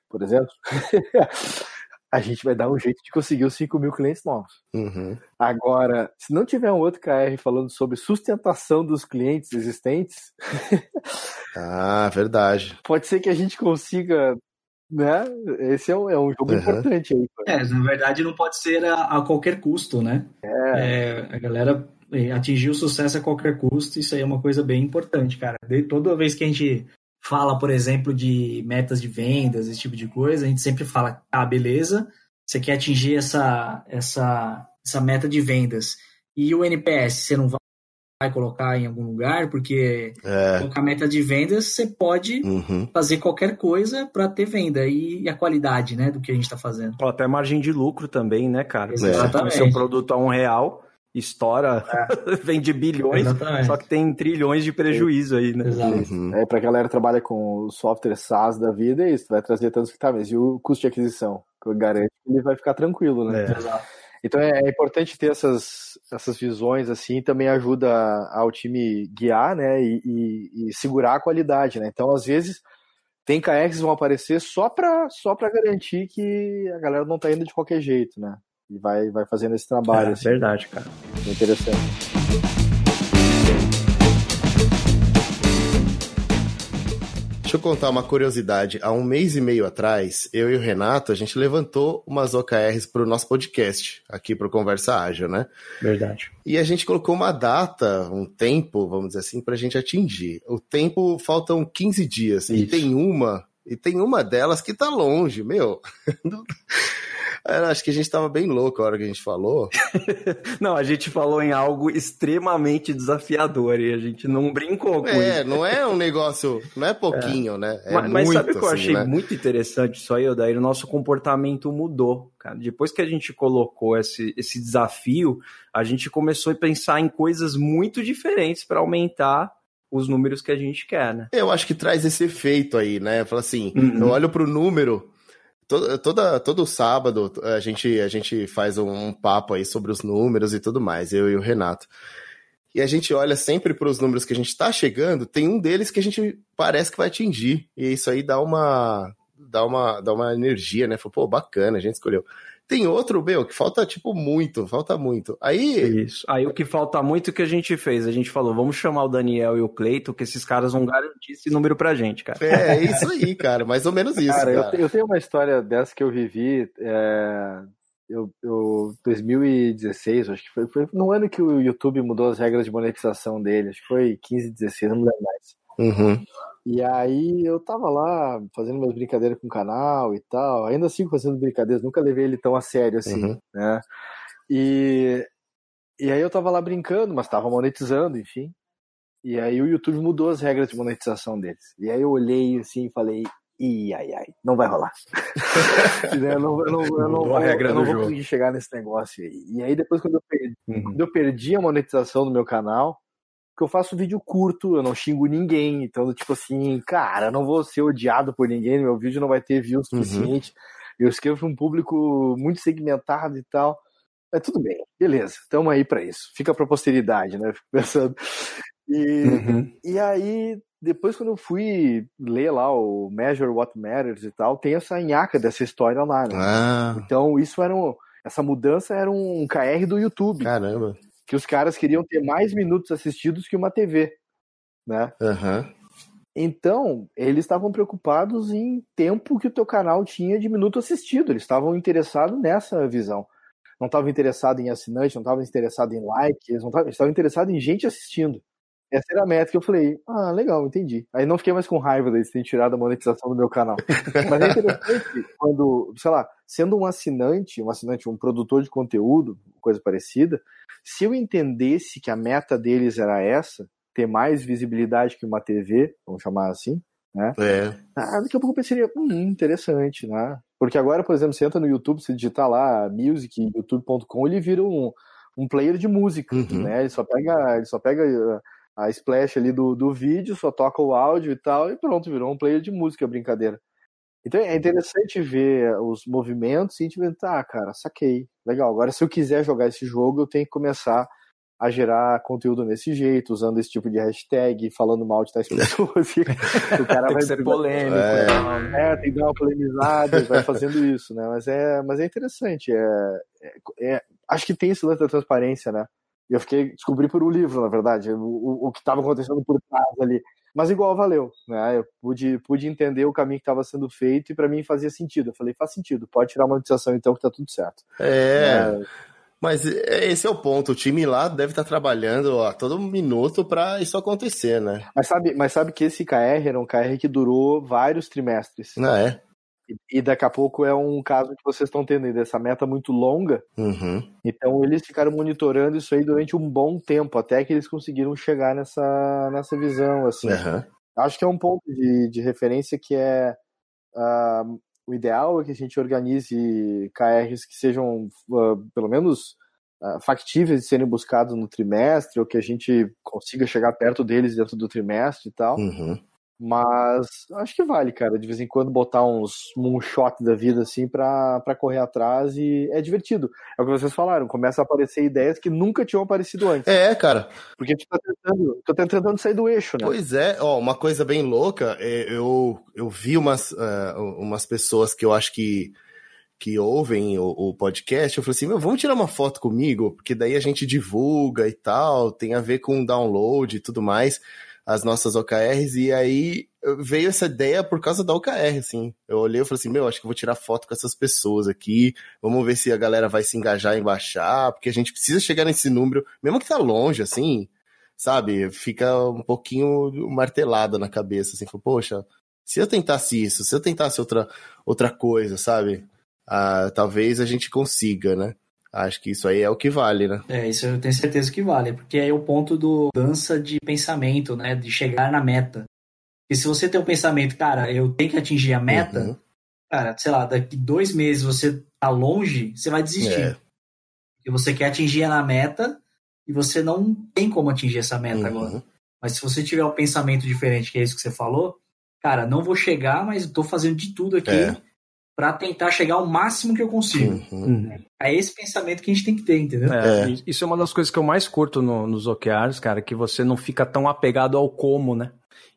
por exemplo, [laughs] a gente vai dar um jeito de conseguir os 5 mil clientes novos. Uhum. Agora, se não tiver um outro KR falando sobre sustentação dos clientes existentes. [laughs] ah, verdade. Pode ser que a gente consiga. Né? Esse é um, é um jogo uhum. importante aí. É, na verdade, não pode ser a, a qualquer custo, né? É. é. a galera atingir o sucesso a qualquer custo, isso aí é uma coisa bem importante, cara. De, toda vez que a gente fala, por exemplo, de metas de vendas, esse tipo de coisa, a gente sempre fala, ah, beleza, você quer atingir essa, essa, essa meta de vendas. E o NPS, você não vai colocar em algum lugar, porque é. colocar meta de vendas, você pode uhum. fazer qualquer coisa para ter venda e, e, a qualidade, né, do que a gente está fazendo. Até margem de lucro também, né, cara? Exatamente. Seu produto a um real, estoura, é. [laughs] vende bilhões, Exatamente. só que tem trilhões de prejuízo aí, né? Exato. Uhum. É, pra galera que trabalha com o software SaaS da vida, é isso, vai trazer tantos que tá, mas e o custo de aquisição? Que eu garanto que ele vai ficar tranquilo, né? É. Exato. Então é, é, importante ter essas, essas visões assim, também ajuda ao time guiar, né, e, e, e segurar a qualidade, né? Então, às vezes, tem KRs que vão aparecer só para só pra garantir que a galera não tá indo de qualquer jeito, né? e vai, vai fazendo esse trabalho. É, assim. verdade, cara. Interessante. Deixa eu contar uma curiosidade. Há um mês e meio atrás, eu e o Renato, a gente levantou umas OKRs para o nosso podcast, aqui para o Conversa Ágil, né? Verdade. E a gente colocou uma data, um tempo, vamos dizer assim, para a gente atingir. O tempo faltam 15 dias. Isso. E tem uma, e tem uma delas que tá longe, meu. [laughs] acho que a gente tava bem louco a hora que a gente falou. [laughs] não, a gente falou em algo extremamente desafiador e a gente não brincou com é, isso. É, não é um negócio, não é [laughs] pouquinho, é. né? É mas, mas sabe o que eu assim, achei né? muito interessante isso aí, Odair? O nosso comportamento mudou, cara. Depois que a gente colocou esse, esse desafio, a gente começou a pensar em coisas muito diferentes para aumentar os números que a gente quer, né? Eu acho que traz esse efeito aí, né? Fala assim, uhum. eu olho pro número, Todo, toda, todo sábado a gente, a gente faz um, papo aí sobre os números e tudo mais, eu e o Renato. E a gente olha sempre para os números que a gente está chegando, tem um deles que a gente parece que vai atingir. E isso aí dá uma, dá uma, dá uma energia, né? Fala, pô, bacana, a gente escolheu. Tem outro, meu, que falta, tipo, muito, falta muito. Aí. Isso. Aí o que falta muito que a gente fez? A gente falou, vamos chamar o Daniel e o Cleito, que esses caras vão garantir esse número pra gente, cara. É, é isso aí, cara. Mais ou menos isso. Cara, cara. Eu, eu, tenho uma história dessa que eu vivi. É... Eu, eu, 2016, acho que foi, foi no ano que o YouTube mudou as regras de monetização dele, acho que foi 15, 16, não me lembro mais. Uhum. E aí eu tava lá fazendo minhas brincadeiras com o canal e tal, ainda sigo fazendo brincadeiras, nunca levei ele tão a sério assim, uhum. né? E, e aí eu tava lá brincando, mas tava monetizando, enfim. E aí o YouTube mudou as regras de monetização deles. E aí eu olhei assim e falei, e ai, ai, não vai rolar. [laughs] eu não, eu não, eu não, eu não vou conseguir chegar nesse negócio aí. E aí depois quando eu perdi, uhum. quando eu perdi a monetização do meu canal, que eu faço vídeo curto, eu não xingo ninguém, então tipo assim, cara, eu não vou ser odiado por ninguém, meu vídeo não vai ter view uhum. suficiente. Uhum. Eu escrevo para um público muito segmentado e tal. Mas tudo bem, beleza, estamos aí para isso. Fica para posteridade, né? Fico pensando. E, uhum. e aí depois quando eu fui ler lá o Measure What Matters e tal, tem essa nhaca dessa história lá, né? Ah. Então isso era um, essa mudança era um KR do YouTube. Caramba. Que os caras queriam ter mais minutos assistidos que uma TV, né? Uhum. Então, eles estavam preocupados em tempo que o teu canal tinha de minuto assistido. Eles estavam interessados nessa visão. Não estavam interessados em assinante, não estavam interessados em like, eles, estavam interessados em gente assistindo. Essa era a meta que eu falei, ah, legal, entendi. Aí não fiquei mais com raiva deles terem tirado a monetização do meu canal. Mas é interessante [laughs] quando, sei lá, sendo um assinante, um assinante, um produtor de conteúdo, coisa parecida, se eu entendesse que a meta deles era essa, ter mais visibilidade que uma TV, vamos chamar assim, né? É. Ah, daqui a pouco eu pensaria, hum, interessante, né? Porque agora, por exemplo, você entra no YouTube, você digitar lá music, youtube.com, ele vira um, um player de música, uhum. né? Ele só pega, ele só pega a splash ali do, do vídeo, só toca o áudio e tal, e pronto, virou um player de música, brincadeira. Então é interessante ver os movimentos e a gente ver, tá, cara, saquei, legal. Agora, se eu quiser jogar esse jogo, eu tenho que começar a gerar conteúdo nesse jeito, usando esse tipo de hashtag, falando mal de tais [laughs] pessoas. o cara tem vai que ser polêmico. É. Né? é, tem que dar uma polemizada, vai fazendo isso, né? Mas é, mas é interessante. É, é, é, acho que tem esse lance da transparência, né? Eu fiquei, descobri por um livro, na verdade, o, o que estava acontecendo por trás ali. Mas igual valeu, né? Eu pude, pude entender o caminho que estava sendo feito e para mim fazia sentido. Eu falei, faz sentido, pode tirar a monetização então que tá tudo certo. É. é... Mas esse é o ponto. O time lá deve estar tá trabalhando a todo minuto para isso acontecer, né? Mas sabe, mas sabe que esse KR era um KR que durou vários trimestres. Ah, é? E daqui a pouco é um caso que vocês estão tendo aí, dessa meta muito longa. Uhum. Então eles ficaram monitorando isso aí durante um bom tempo, até que eles conseguiram chegar nessa, nessa visão, assim. Uhum. Acho que é um ponto de, de referência que é uh, o ideal é que a gente organize KRs que sejam, uh, pelo menos, uh, factíveis de serem buscados no trimestre, ou que a gente consiga chegar perto deles dentro do trimestre e tal. Uhum. Mas acho que vale, cara, de vez em quando botar uns moonshot da vida assim pra, pra correr atrás e é divertido. É o que vocês falaram, começa a aparecer ideias que nunca tinham aparecido antes. É, cara. Porque tu tá tentando, tu tá tentando sair do eixo, né? Pois é, ó, uma coisa bem louca, é, eu, eu vi umas, uh, umas pessoas que eu acho que que ouvem o, o, podcast, eu falei assim, meu, vamos tirar uma foto comigo, porque daí a gente divulga e tal, tem a ver com download e tudo mais as nossas OKRs, e aí veio essa ideia por causa da OKR, assim. Eu olhei e falei assim, meu, acho que vou tirar foto com essas pessoas aqui, vamos ver se a galera vai se engajar em baixar, porque a gente precisa chegar nesse número, mesmo que tá longe, assim, sabe? Fica um pouquinho martelada na cabeça, assim, poxa, se eu tentasse isso, se eu tentasse outra, outra coisa, sabe? Ah, talvez a gente consiga, né? Acho que isso aí é o que vale, né? É, isso eu tenho certeza que vale, porque é o ponto do dança de pensamento, né? De chegar na meta. E se você tem um pensamento, cara, eu tenho que atingir a meta, uhum. cara, sei lá, daqui dois meses você tá longe, você vai desistir. É. Porque você quer atingir a meta e você não tem como atingir essa meta uhum. agora. Mas se você tiver um pensamento diferente, que é isso que você falou, cara, não vou chegar, mas estou fazendo de tudo aqui. É para tentar chegar ao máximo que eu consigo. Uhum. É esse pensamento que a gente tem que ter, entendeu? É, é. Isso é uma das coisas que eu mais curto no, nos OKRs, cara, que você não fica tão apegado ao como, né?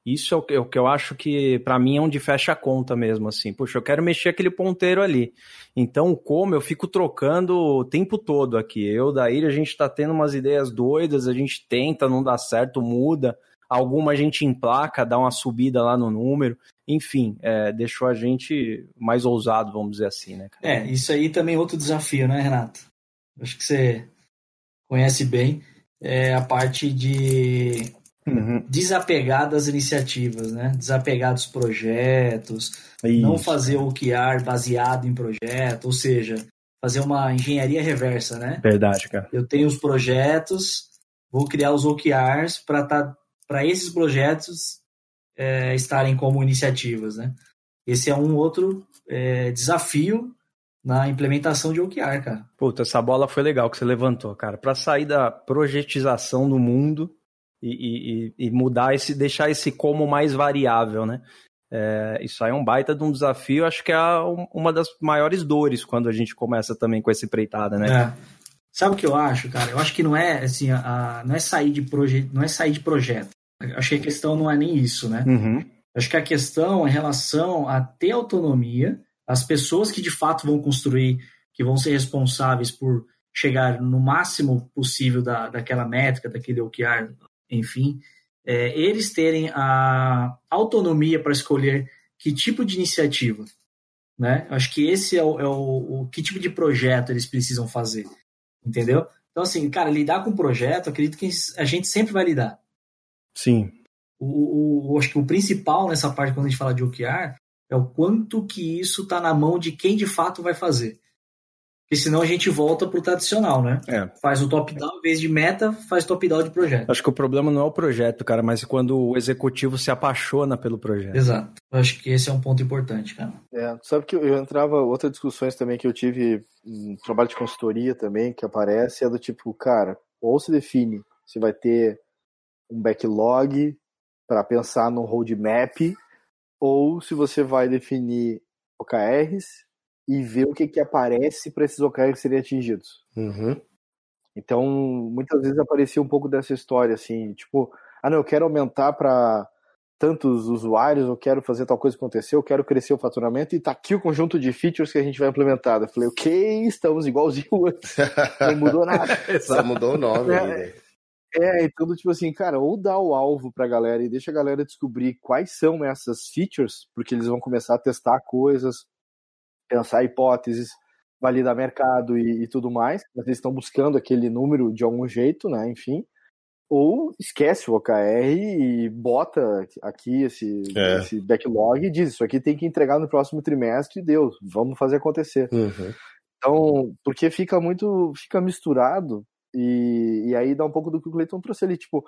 Isso é o que, é o que eu acho que, para mim, é onde fecha a conta mesmo, assim. Puxa, eu quero mexer aquele ponteiro ali. Então, como eu fico trocando o tempo todo aqui. Eu, daí, a gente tá tendo umas ideias doidas, a gente tenta, não dá certo, muda alguma a gente emplaca, dá uma subida lá no número, enfim, é, deixou a gente mais ousado, vamos dizer assim, né? É, isso aí também é outro desafio, né, Renato? Acho que você conhece bem é a parte de uhum. desapegar das iniciativas, né? Desapegar dos projetos, isso. não fazer o OKR baseado em projeto, ou seja, fazer uma engenharia reversa, né? Verdade, cara. Eu tenho os projetos, vou criar os OKRs para estar tá para esses projetos é, estarem como iniciativas, né? esse é um outro é, desafio na implementação de OKR, cara. Puta, essa bola foi legal que você levantou, cara. Para sair da projetização do mundo e, e, e, mudar esse, deixar esse como mais variável, né? É, isso aí é um baita de um desafio, acho que é uma das maiores dores quando a gente começa também com essa empreitada, né? É. Sabe o que eu acho, cara? Eu acho que não é assim, a, a, não é sair de projeto, não é sair de projeto. Acho que a questão não é nem isso, né? Uhum. Acho que a questão é em relação a ter autonomia, as pessoas que de fato vão construir, que vão ser responsáveis por chegar no máximo possível da, daquela métrica, daquele OKR, enfim, é, eles terem a autonomia para escolher que tipo de iniciativa, né? Acho que esse é o, é o, o, que tipo de projeto eles precisam fazer, entendeu? Então assim, cara, lidar com projeto, acredito que a gente sempre vai lidar. Sim. O, o, acho que o principal nessa parte quando a gente fala de OKR é o quanto que isso está na mão de quem de fato vai fazer. Porque senão a gente volta pro tradicional, né? É. Faz o top-down, em vez de meta, faz top-down de projeto. Acho que o problema não é o projeto, cara, mas quando o executivo se apaixona pelo projeto. Exato. Acho que esse é um ponto importante, cara. É, sabe que eu entrava, outras discussões também que eu tive em trabalho de consultoria também, que aparece, é do tipo, cara, ou se define se vai ter um backlog para pensar no roadmap, ou se você vai definir OKRs e ver o que, que aparece para esses OKRs serem atingidos. Uhum. Então, muitas vezes aparecia um pouco dessa história, assim, tipo, ah, não, eu quero aumentar para tantos usuários, eu quero fazer tal coisa acontecer, eu quero crescer o faturamento e tá aqui o conjunto de features que a gente vai implementar. Eu falei, ok, estamos igualzinho antes, [laughs] não mudou nada. Só mudou o nome. É, é, então, tipo assim, cara, ou dá o alvo pra galera e deixa a galera descobrir quais são essas features, porque eles vão começar a testar coisas, pensar hipóteses, validar mercado e, e tudo mais, mas eles estão buscando aquele número de algum jeito, né? Enfim. Ou esquece o OKR e bota aqui esse, é. esse backlog e diz: Isso aqui tem que entregar no próximo trimestre, Deus, vamos fazer acontecer. Uhum. Então, porque fica muito, fica misturado e, e aí dá um pouco do que o Cleiton trouxe ali, tipo,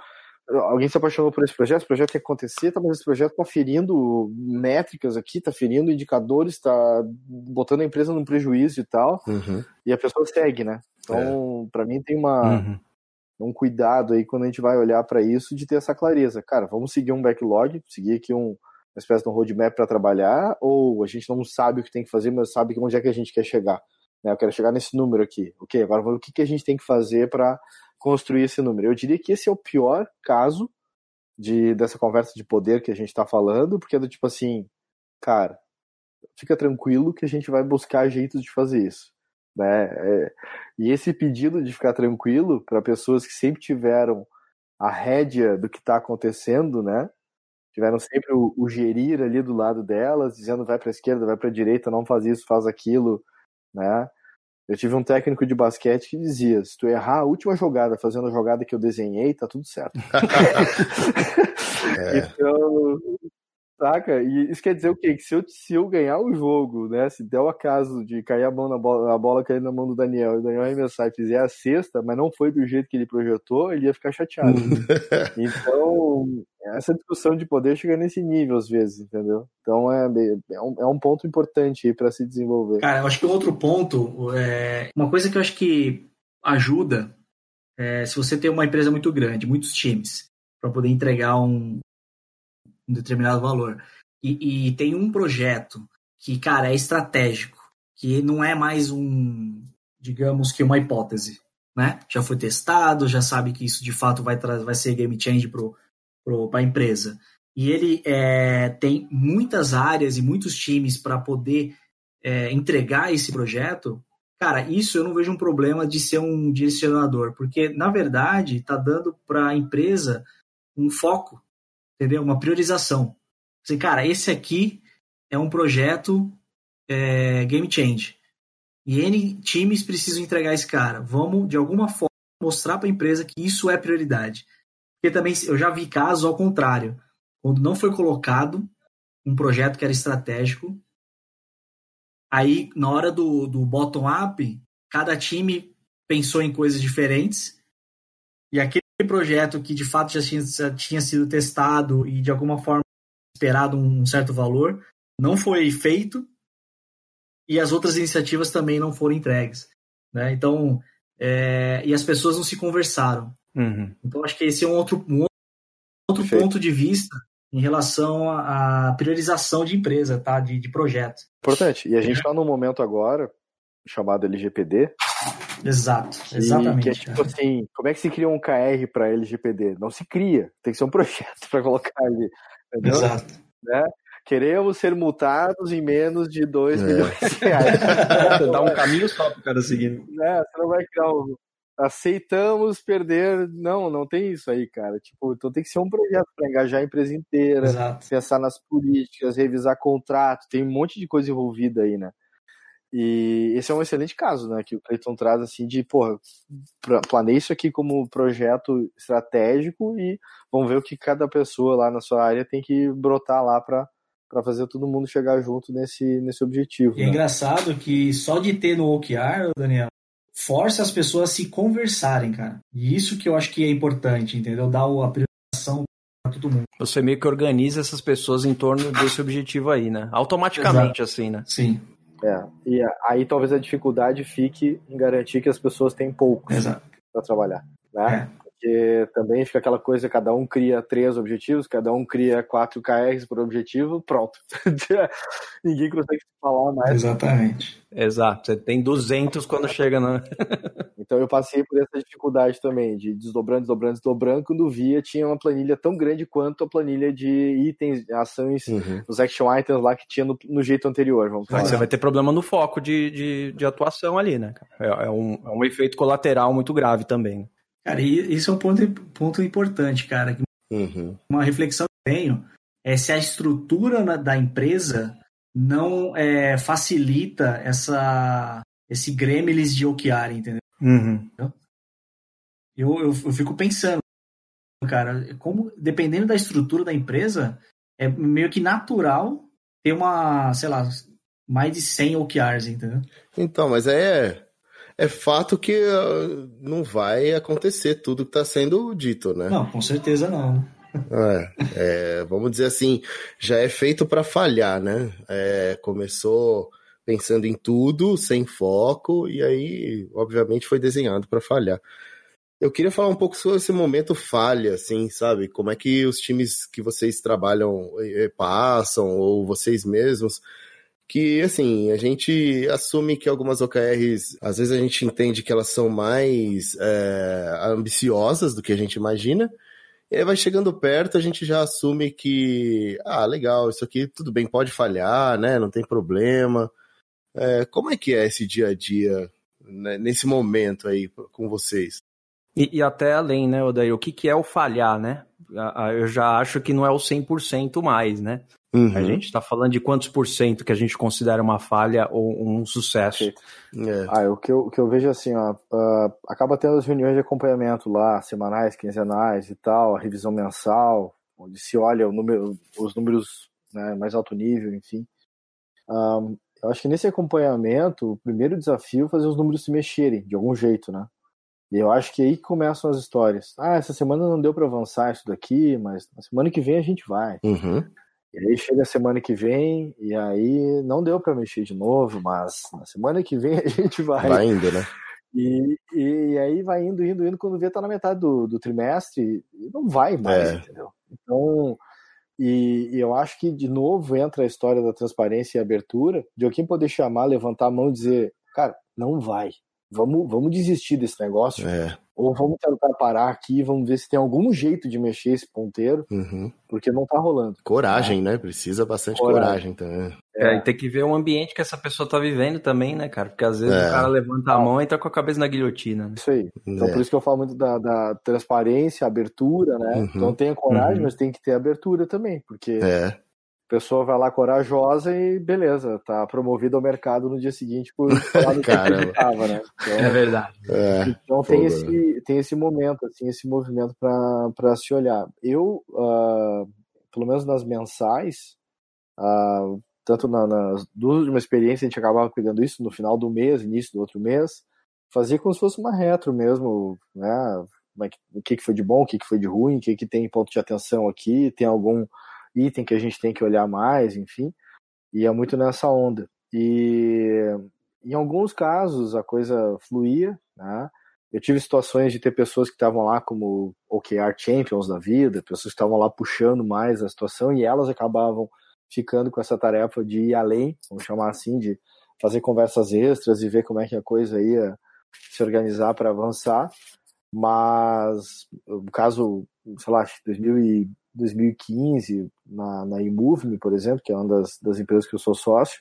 alguém se apaixonou por esse projeto, esse projeto tem que acontecer, tá, mas esse projeto está ferindo métricas aqui, está ferindo indicadores, está botando a empresa num prejuízo e tal, uhum. e a pessoa segue, né? Então, é. para mim tem uma uhum. um cuidado aí quando a gente vai olhar para isso de ter essa clareza. Cara, vamos seguir um backlog, seguir aqui um, uma espécie de um roadmap para trabalhar, ou a gente não sabe o que tem que fazer, mas sabe onde é que a gente quer chegar. Né? Eu quero chegar nesse número aqui. Ok, agora o que, que a gente tem que fazer para construir esse número. Eu diria que esse é o pior caso de dessa conversa de poder que a gente está falando, porque é do tipo assim, cara, fica tranquilo que a gente vai buscar jeitos de fazer isso. Né? É, e esse pedido de ficar tranquilo para pessoas que sempre tiveram a rédea do que está acontecendo, né? Tiveram sempre o, o, gerir ali do lado delas, dizendo vai para a esquerda, vai para a direita, não faz isso, faz aquilo, né? Eu tive um técnico de basquete que dizia: se tu errar a última jogada fazendo a jogada que eu desenhei, tá tudo certo. [laughs] [laughs] é. Então, saca? E isso quer dizer o quê? Que se eu, se eu ganhar o jogo, né? Se der o acaso de cair a mão na bola, a bola cair na mão do Daniel e o Daniel arremessar e fizer a sexta, mas não foi do jeito que ele projetou, ele ia ficar chateado. [laughs] então, essa discussão de poder chega nesse nível às vezes, entendeu? Então é, é, um, é um ponto importante para se desenvolver. Cara, eu acho que outro ponto, é, uma coisa que eu acho que ajuda, é, se você tem uma empresa muito grande, muitos times, para poder entregar um, um determinado valor, e, e, tem um projeto que, cara, é estratégico, que não é mais um, digamos que uma hipótese, né? Já foi testado, já sabe que isso de fato vai, vai ser game change para a empresa. E ele é, tem muitas áreas e muitos times para poder é, entregar esse projeto. Cara, isso eu não vejo um problema de ser um direcionador, porque na verdade está dando para a empresa um foco, entendeu? Uma priorização. Assim, cara, esse aqui é um projeto é, game change. E N times precisam entregar esse cara. Vamos, de alguma forma, mostrar para a empresa que isso é prioridade. Porque também eu já vi casos ao contrário. Quando não foi colocado um projeto que era estratégico, aí na hora do, do bottom-up, cada time pensou em coisas diferentes e aquele projeto que de fato já tinha, já tinha sido testado e de alguma forma esperado um certo valor, não foi feito e as outras iniciativas também não foram entregues. Né? Então, é, e as pessoas não se conversaram. Uhum. Então, acho que esse é um outro, um outro ponto de vista em relação à priorização de empresa, tá? de, de projeto. Importante. E a gente está num momento agora chamado LGPD. Exato, exatamente. Que é tipo assim, como é que se cria um KR para LGPD? Não se cria, tem que ser um [laughs] projeto para colocar ali. Entendeu? Exato. Né? Queremos ser multados em menos de 2 é. milhões de reais. [laughs] Dá um caminho só para o cara seguir. É, você não vai criar um, aceitamos perder. Não, não tem isso aí, cara. Tipo, então tem que ser um projeto para engajar a empresa inteira, Exato. pensar nas políticas, revisar contrato, tem um monte de coisa envolvida aí, né? E esse é um excelente caso, né? Que o Cleiton traz assim de, porra, planei isso aqui como projeto estratégico e vamos ver o que cada pessoa lá na sua área tem que brotar lá para para fazer todo mundo chegar junto nesse, nesse objetivo. E é né? é engraçado que só de ter no OKR, Daniel, força as pessoas a se conversarem, cara. E isso que eu acho que é importante, entendeu? Dar a priorização para todo mundo. Você meio que organiza essas pessoas em torno desse objetivo aí, né? Automaticamente, Exato. assim, né? Sim. É, e aí talvez a dificuldade fique em garantir que as pessoas têm pouco para trabalhar, né? É. Porque também fica aquela coisa, cada um cria três objetivos, cada um cria quatro KRs por objetivo, pronto. [laughs] Ninguém consegue falar mais. Exatamente. Exato, você tem 200 quando chega na... [laughs] então eu passei por essa dificuldade também, de desdobrando, desdobrando, desdobrando, quando via tinha uma planilha tão grande quanto a planilha de itens, ações, uhum. os action items lá que tinha no, no jeito anterior, vamos falar. Você vai ter problema no foco de, de, de atuação ali, né? É, é, um, é um efeito colateral muito grave também. Cara, e isso é um ponto, ponto importante, cara. Uhum. Uma reflexão que eu tenho é se a estrutura da empresa não é, facilita essa, esse gremlins de OKR, entendeu? Uhum. Eu, eu, eu, fico pensando, cara, como dependendo da estrutura da empresa, é meio que natural ter uma, sei lá, mais de 100 OKRs, entendeu? Então, mas é é fato que uh, não vai acontecer tudo que está sendo dito, né? Não, com certeza não. É, é, vamos dizer assim, já é feito para falhar, né? É, começou pensando em tudo, sem foco, e aí, obviamente, foi desenhado para falhar. Eu queria falar um pouco sobre esse momento falha, assim, sabe? Como é que os times que vocês trabalham eh, passam, ou vocês mesmos, que, assim, a gente assume que algumas OKRs, às vezes a gente entende que elas são mais é, ambiciosas do que a gente imagina, e aí vai chegando perto, a gente já assume que, ah, legal, isso aqui tudo bem, pode falhar, né, não tem problema. É, como é que é esse dia a dia, né, nesse momento aí com vocês? E, e, até além, né, Odair, o que, que é o falhar, né? Eu já acho que não é o 100% mais, né? Uhum. A gente está falando de quantos por cento que a gente considera uma falha ou um sucesso. É. Ah, o que, eu, o que eu vejo assim, ó, uh, acaba tendo as reuniões de acompanhamento lá, semanais, quinzenais e tal, a revisão mensal, onde se olha o número, os números né, mais alto nível, enfim. Um, eu acho que nesse acompanhamento, o primeiro desafio é fazer os números se mexerem, de algum jeito, né? E eu acho que aí que começam as histórias. Ah, essa semana não deu para avançar isso daqui, mas na semana que vem a gente vai. Uhum. E aí chega a semana que vem, e aí não deu para mexer de novo, mas na semana que vem [laughs] a gente vai. Vai indo, né? E, e, aí vai indo, indo, indo, quando vê tá na metade do, do trimestre, e não vai mais, é. entendeu? Então, e, e, eu acho que de novo entra a história da transparência e abertura, de alguém poder chamar, levantar a mão e dizer, cara, não vai, vamos, vamos desistir desse negócio. É. Ou vamos tentar parar aqui, vamos ver se tem algum jeito de mexer esse ponteiro, uhum. porque não tá rolando. Coragem, né? Precisa bastante coragem, coragem também. É, e tem que ver o ambiente que essa pessoa tá vivendo também, né, cara? Porque às vezes é. o cara levanta a mão e entra com a cabeça na guilhotina. Né? Isso aí. Então é. por isso que eu falo muito da, da transparência, abertura, né? Uhum. Então tenha coragem, uhum. mas tem que ter abertura também, porque é pessoa vai lá corajosa e beleza, tá promovido ao mercado no dia seguinte por [laughs] falar do que estava, né? Então, é verdade. É, então tem esse, tem esse momento, assim, esse movimento para se olhar. Eu, uh, pelo menos nas mensais, uh, tanto na, nas duas de uma experiência, a gente acabava pegando isso no final do mês, início do outro mês, fazia como se fosse uma retro mesmo, né? É o que, que foi de bom, o que, que foi de ruim, o que, que tem ponto de atenção aqui, tem algum item que a gente tem que olhar mais, enfim. ia muito nessa onda. E em alguns casos a coisa fluía, né? Eu tive situações de ter pessoas que estavam lá como OKR Champions da vida, pessoas que estavam lá puxando mais a situação e elas acabavam ficando com essa tarefa de ir além, vamos chamar assim, de fazer conversas extras e ver como é que a coisa ia se organizar para avançar. Mas no caso, sei lá, 2015, na, na por exemplo, que é uma das, das empresas que eu sou sócio,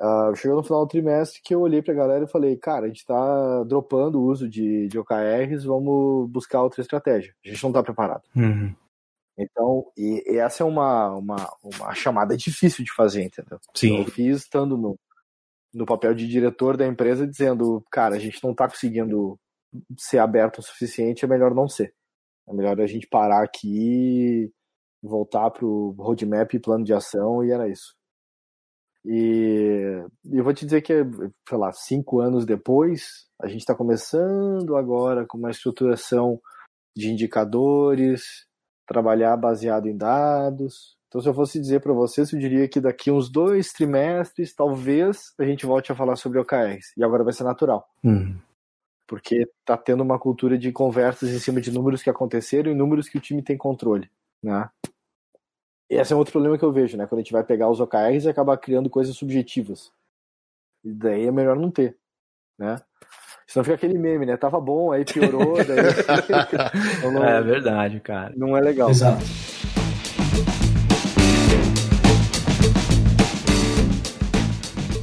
Uh, chegou no final do trimestre que eu olhei pra galera e falei, cara, a gente tá dropando o uso de, de OKRs, vamos buscar outra estratégia. A gente não tá preparado. Uhum. Então, e, e, essa é uma, uma, uma chamada difícil de fazer, entendeu? Sim. Eu fiz estando no, no papel de diretor da empresa dizendo, cara, a gente não tá conseguindo ser aberto o suficiente, é melhor não ser. É melhor a gente parar aqui, voltar pro roadmap e plano de ação, e era isso. E, eu vou te dizer que, sei lá, cinco anos depois, a gente está começando agora com uma estruturação de indicadores, trabalhar baseado em dados. Então, se eu fosse dizer para vocês, eu diria que daqui uns dois trimestres, talvez a gente volte a falar sobre OKRs. E agora vai ser natural. Uhum. Porque está tendo uma cultura de conversas em cima de números que aconteceram e números que o time tem controle. Né? esse é um outro problema que eu vejo, né? Quando a gente vai pegar os OKRs e acabar criando coisas subjetivas. E daí é melhor não ter, né? Senão fica aquele meme, né? Tava bom, aí piorou, [laughs] daí... então não, é verdade, cara. Não é legal. Exato.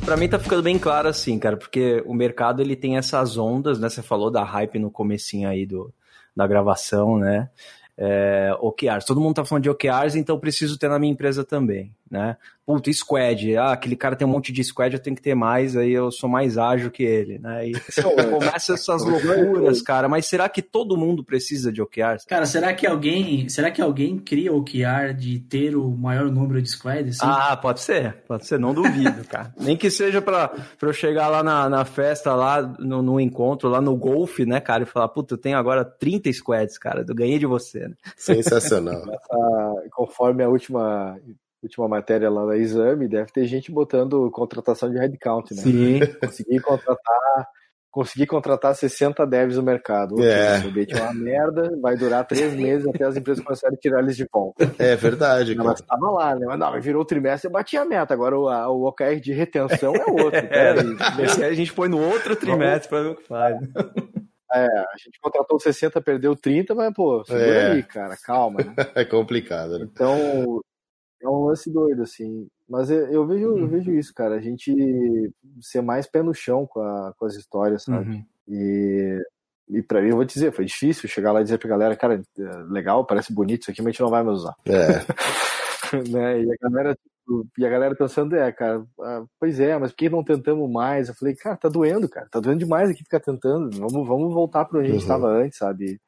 Para mim tá ficando bem claro assim, cara, porque o mercado ele tem essas ondas, né? Você falou da hype no comecinho aí do, da gravação, né? É, OKRs. Todo mundo tá falando de OKRs, então preciso ter na minha empresa também, né? Puta, squad. Ah, aquele cara tem um monte de squad, eu tenho que ter mais, aí eu sou mais ágil que ele, né? E [laughs] começa essas loucuras, cara. Mas será que todo mundo precisa de OKRs? Cara, será que alguém, será que alguém cria OKR de ter o maior número de squads? Assim? Ah, pode ser, pode ser, não duvido, [laughs] cara. Nem que seja pra, pra eu chegar lá na, na festa, lá no, no encontro, lá no golfe, né, cara, e falar, puta, eu tenho agora 30 squads, cara, eu ganhei de você, né? Sensacional. [laughs] conforme a última última matéria lá da exame, deve ter gente botando contratação de headcount, né? Sim. [laughs] Conseguir contratar, conseguir contratar 60 devs no mercado. É. O é uma merda, vai durar três [laughs] meses até as empresas começarem a tirar eles de volta. É verdade, cara. Mas tava lá, né? Mas não, virou o trimestre e batia a meta. Agora o, a, o OKR de retenção é outro. [laughs] é, esse a gente põe no outro trimestre para ver o que faz. É, a gente contratou 60, perdeu 30, mas, pô, segura é. aí, cara, calma. Né? É complicado, né? Então, é um lance doido, assim. Mas eu, eu vejo, eu uhum. vejo isso, cara. A gente ser mais pé no chão com, a, com as histórias, sabe? Uhum. E, e pra mim, eu vou te dizer, foi difícil chegar lá e dizer pra galera, cara, é legal, parece bonito isso aqui, mas a gente não vai mais usar. É. [laughs] né? E a galera, tipo, e a galera pensando, é, cara, ah, pois é, mas por que não tentamos mais? Eu falei, cara, tá doendo, cara, tá doendo demais aqui ficar tentando. Vamos, vamos voltar pra onde a gente estava uhum. antes, sabe?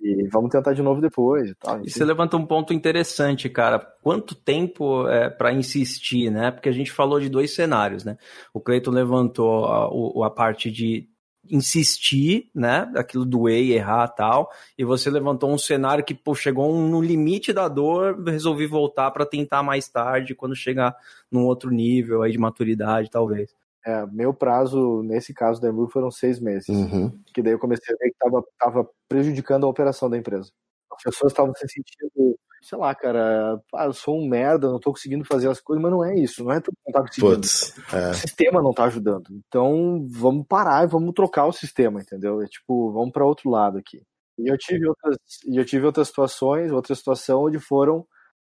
E vamos tentar de novo depois e tal. E você levanta um ponto interessante, cara. Quanto tempo é para insistir, né? Porque a gente falou de dois cenários, né? O Cleiton levantou a, a parte de insistir, né? Aquilo do e errar tal. E você levantou um cenário que pô, chegou no limite da dor, resolvi voltar para tentar mais tarde, quando chegar num outro nível aí de maturidade, talvez. É, meu prazo, nesse caso da Emu, foram seis meses. Uhum. Que daí eu comecei a ver que estava tava prejudicando a operação da empresa. As pessoas estavam se sentindo, sei lá, cara, ah, eu sou um merda, não tô conseguindo fazer as coisas, mas não é isso, não é tudo que não tá conseguindo. Puts, é. O sistema não tá ajudando. Então, vamos parar e vamos trocar o sistema, entendeu? É tipo, vamos para outro lado aqui. E eu tive outras, e eu tive outras situações, outra situação onde foram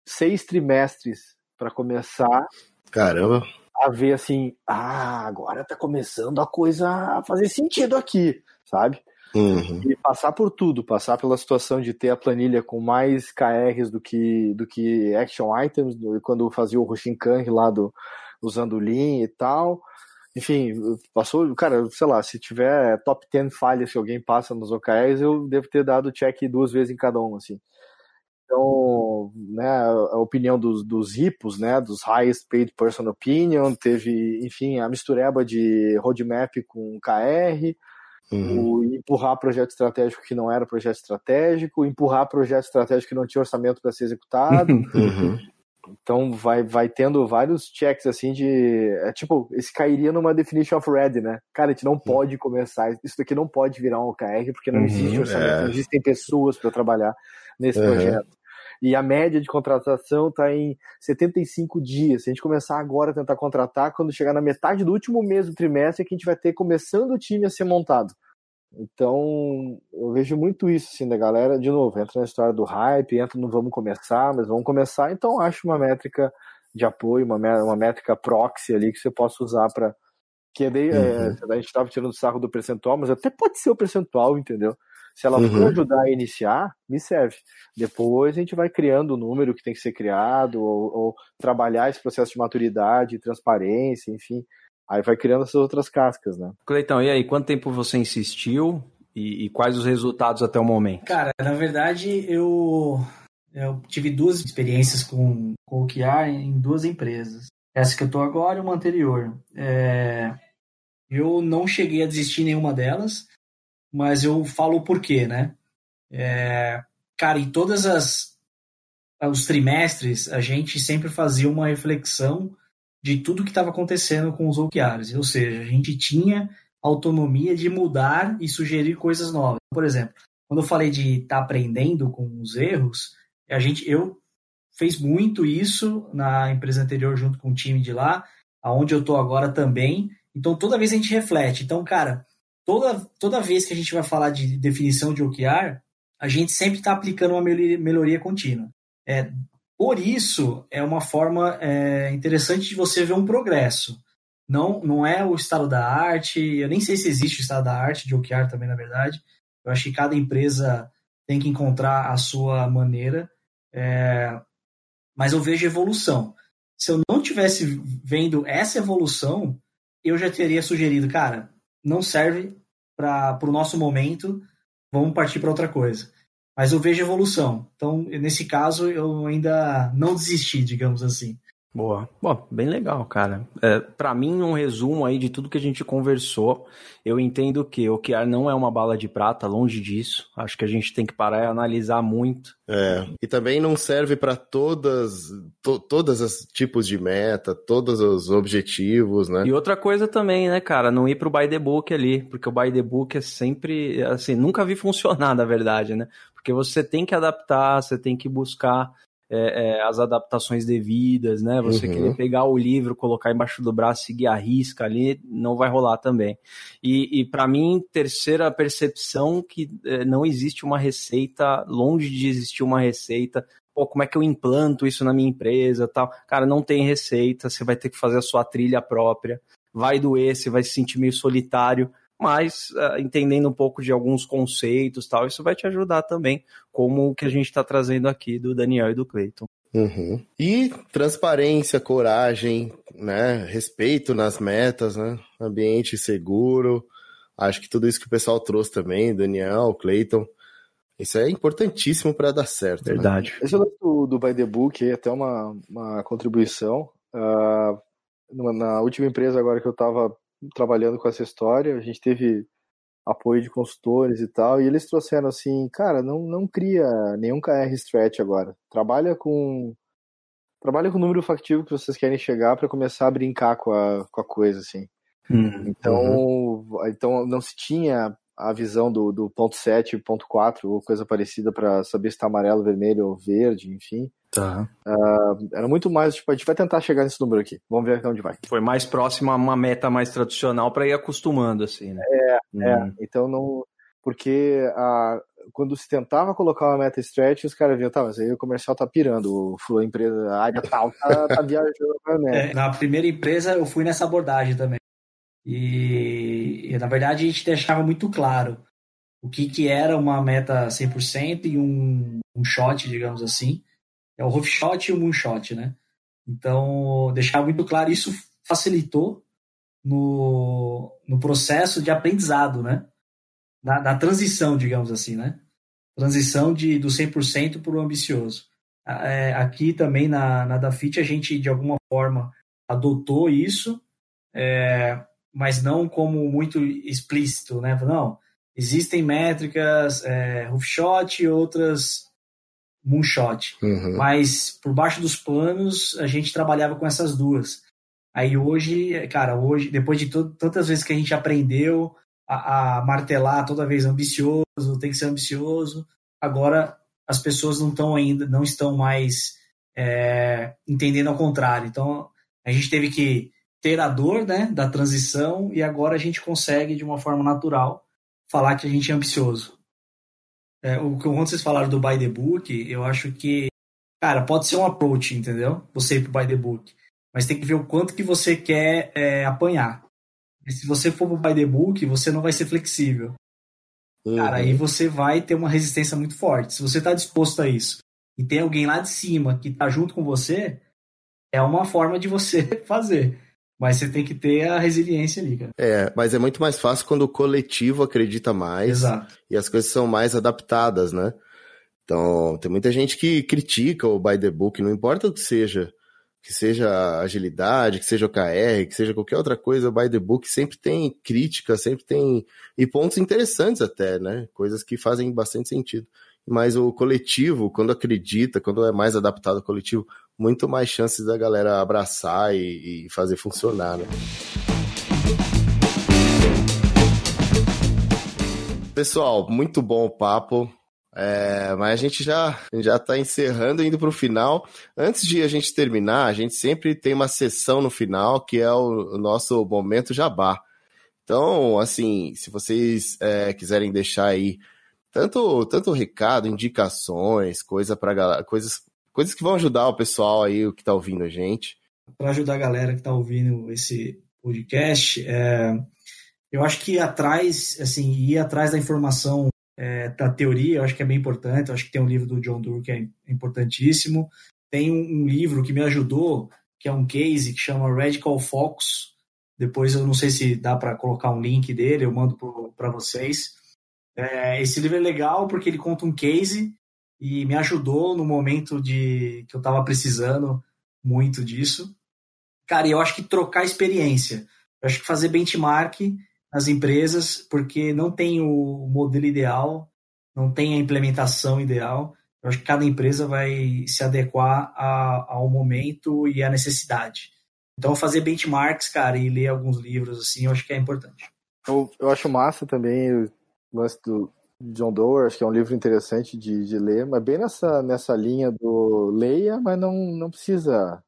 seis trimestres para começar. Caramba a ver assim, ah, agora tá começando a coisa a fazer sentido aqui, sabe? Uhum. E passar por tudo, passar pela situação de ter a planilha com mais KRs do que, do que action items, quando fazia o Roshinkan lá do, usando o Lean e tal. Enfim, passou, cara, sei lá, se tiver top 10 falhas que alguém passa nos OKRs, eu devo ter dado check duas vezes em cada um, assim. Então, né, a opinião dos, dos ripos, né, dos highest paid person opinion, teve, enfim, a mistureba de roadmap com KR, uhum. o empurrar projeto estratégico que não era projeto estratégico, empurrar projeto estratégico que não tinha orçamento para ser executado. [laughs] Uhum. Então vai, vai tendo vários checks assim de. É tipo, esse cairia numa definition of ready, né? Cara, a gente não pode começar. Isso daqui não pode virar um OKR, porque não uhum, existe orçamento, é. não existem pessoas para trabalhar nesse uhum. projeto. E a média de contratação está em 75 dias. Se a gente começar agora a tentar contratar, quando chegar na metade do último mês do trimestre, é que a gente vai ter começando o time a ser montado. Então, eu vejo muito isso, assim, da galera, de novo, entra na história do hype, entra no vamos começar, mas vamos começar, então acho uma métrica de apoio, uma, uma métrica proxy ali que você possa usar para que é daí, é, uhum. é, a gente estava tirando o sarro do percentual, mas até pode ser o percentual, entendeu? Se ela uhum. for ajudar a iniciar, me serve. Depois a gente vai criando o número que tem que ser criado, ou, ou trabalhar esse processo de maturidade, transparência, enfim. Aí vai criando essas outras cascas, né? Cleitão, e aí, quanto tempo você insistiu e, e quais os resultados até o momento? Cara, na verdade, eu, eu tive duas experiências com, com o Kiar em duas empresas. Essa que eu tô agora e uma anterior. É, eu não cheguei a desistir em nenhuma delas, mas eu falo o porquê, né? É, cara, em todas as os trimestres, a gente sempre fazia uma reflexão de tudo que estava acontecendo com os OKRs. Ou seja, a gente tinha autonomia de mudar e sugerir coisas novas. Por exemplo, quando eu falei de estar tá aprendendo com os erros, a gente, eu fez muito isso na empresa anterior junto com o time de lá, aonde eu estou agora também. Então toda vez a gente reflete. Então, cara, toda, toda vez que a gente vai falar de definição de OKR, a gente sempre está aplicando uma melhoria, melhoria contínua. É, por isso, é uma forma é, interessante de você ver um progresso. Não, não é o estado da arte, eu nem sei se existe o estado da arte de OKR também, na verdade. Eu acho que cada empresa tem que encontrar a sua maneira, é, mas eu vejo evolução. Se eu não tivesse vendo essa evolução, eu já teria sugerido, cara, não serve para o nosso momento, vamos partir para outra coisa mas eu vejo evolução. Então, nesse caso, eu ainda não desisti, digamos assim. Boa. Bom, bem legal, cara. É, para mim, um resumo aí de tudo que a gente conversou, eu entendo que o Kiar não é uma bala de prata, longe disso. Acho que a gente tem que parar e analisar muito. É, e também não serve para todas, to, todas os tipos de meta, todos os objetivos, né? E outra coisa também, né, cara, não ir pro by the book ali, porque o by the book é sempre, assim, nunca vi funcionar, [laughs] na verdade, né? Porque você tem que adaptar, você tem que buscar é, é, as adaptações devidas, né? Você uhum. querer pegar o livro, colocar embaixo do braço, seguir a risca ali, não vai rolar também. E, e para mim, terceira percepção que é, não existe uma receita, longe de existir uma receita. Pô, como é que eu implanto isso na minha empresa, tal? Cara, não tem receita. Você vai ter que fazer a sua trilha própria. Vai doer, você vai se sentir meio solitário mas uh, entendendo um pouco de alguns conceitos tal, isso vai te ajudar também, como o que a gente está trazendo aqui do Daniel e do Cleiton. Uhum. E transparência, coragem, né? Respeito nas metas, né? Ambiente seguro. Acho que tudo isso que o pessoal trouxe também, Daniel, Cleiton, isso é importantíssimo para dar certo. Né? Verdade. Né? Esse lance do, do By the Book é até uma, uma contribuição. Uh, na última empresa agora que eu estava trabalhando com essa história, a gente teve apoio de consultores e tal, e eles trouxeram assim, cara, não, não cria nenhum KR stretch agora. Trabalha com trabalha com o número factivo que vocês querem chegar para começar a brincar com a, com a coisa assim. Hum, então, uhum. então não se tinha a visão do, do ponto 7, ponto 4 ou coisa parecida para saber se está amarelo, vermelho ou verde, enfim. Tá. Uh, era muito mais, tipo, a gente vai tentar chegar nesse número aqui. Vamos ver até onde vai. Foi mais próximo a uma meta mais tradicional para ir acostumando, assim, né? É, hum. é. Então não. Porque a, quando se tentava colocar uma meta stretch, os caras viam, tá, mas aí o comercial tá pirando, a empresa, a área tal tá, tá [laughs] viajando pra meta. É, na primeira empresa eu fui nessa abordagem também. E, e, na verdade a gente deixava muito claro o que, que era uma meta 100% e um, um shot, digamos assim. É o roof shot e o moonshot, né? Então, deixar muito claro, isso facilitou no, no processo de aprendizado, né? Na, transição, digamos assim, né? Transição de, do 100% para o ambicioso. É, aqui também na, na Dafit a gente, de alguma forma, adotou isso, é, mas não como muito explícito, né? Não, existem métricas é, roof shot e outras moonshot. Uhum. Mas por baixo dos panos, a gente trabalhava com essas duas. Aí hoje, cara, hoje, depois de tantas vezes que a gente aprendeu a, a, martelar toda vez ambicioso, tem que ser ambicioso, agora as pessoas não estão ainda, não estão mais é, entendendo ao contrário. Então a gente teve que ter a dor né, da transição e agora a gente consegue, de uma forma natural, falar que a gente é ambicioso. É, o que vocês falaram do by the book, eu acho que, cara, pode ser um approach, entendeu? Você ir pro by the book mas tem que ver o quanto que você quer é, apanhar. E se você for pro by the book, você não vai ser flexível. Uhum. Cara, aí você vai ter uma resistência muito forte. Se você está disposto a isso e tem alguém lá de cima que está junto com você, é uma forma de você [laughs] fazer. Mas você tem que ter a resiliência ali, cara. É, mas é muito mais fácil quando o coletivo acredita mais Exato. e as coisas são mais adaptadas, né? Então, tem muita gente que critica o by the book, não importa o que seja que seja agilidade, que seja OKR, que seja qualquer outra coisa, o by the book sempre tem crítica, sempre tem e pontos interessantes até, né? Coisas que fazem bastante sentido. Mas o coletivo, quando acredita, quando é mais adaptado ao coletivo, muito mais chances da galera abraçar e, e fazer funcionar, né? Pessoal, muito bom o papo. É, mas a gente já já está encerrando, indo para o final. Antes de a gente terminar, a gente sempre tem uma sessão no final que é o, o nosso momento jabá. Então, assim, se vocês é, quiserem deixar aí tanto tanto recado, indicações, coisa para coisas coisas que vão ajudar o pessoal aí o que está ouvindo a gente. Para ajudar a galera que está ouvindo esse podcast, é, eu acho que atrás, assim, ir atrás da informação é, da teoria, eu acho que é bem importante. Eu acho que tem um livro do John Doerr que é importantíssimo. Tem um, um, livro que me ajudou, que é um case que chama Radical Focus. Depois eu não sei se dá para colocar um link dele, eu mando para vocês. É, esse livro é legal porque ele conta um case e me ajudou no momento de que eu estava precisando muito disso. Cara, eu acho que trocar experiência, eu acho que fazer benchmark nas empresas, porque não tem o modelo ideal, não tem a implementação ideal. Eu acho que cada empresa vai se adequar a, ao momento e à necessidade. Então, fazer benchmarks, cara, e ler alguns livros, assim, eu acho que é importante. Eu, eu acho massa também o lance do John Doerr, acho que é um livro interessante de, de ler, mas bem nessa, nessa linha do leia, mas não, não precisa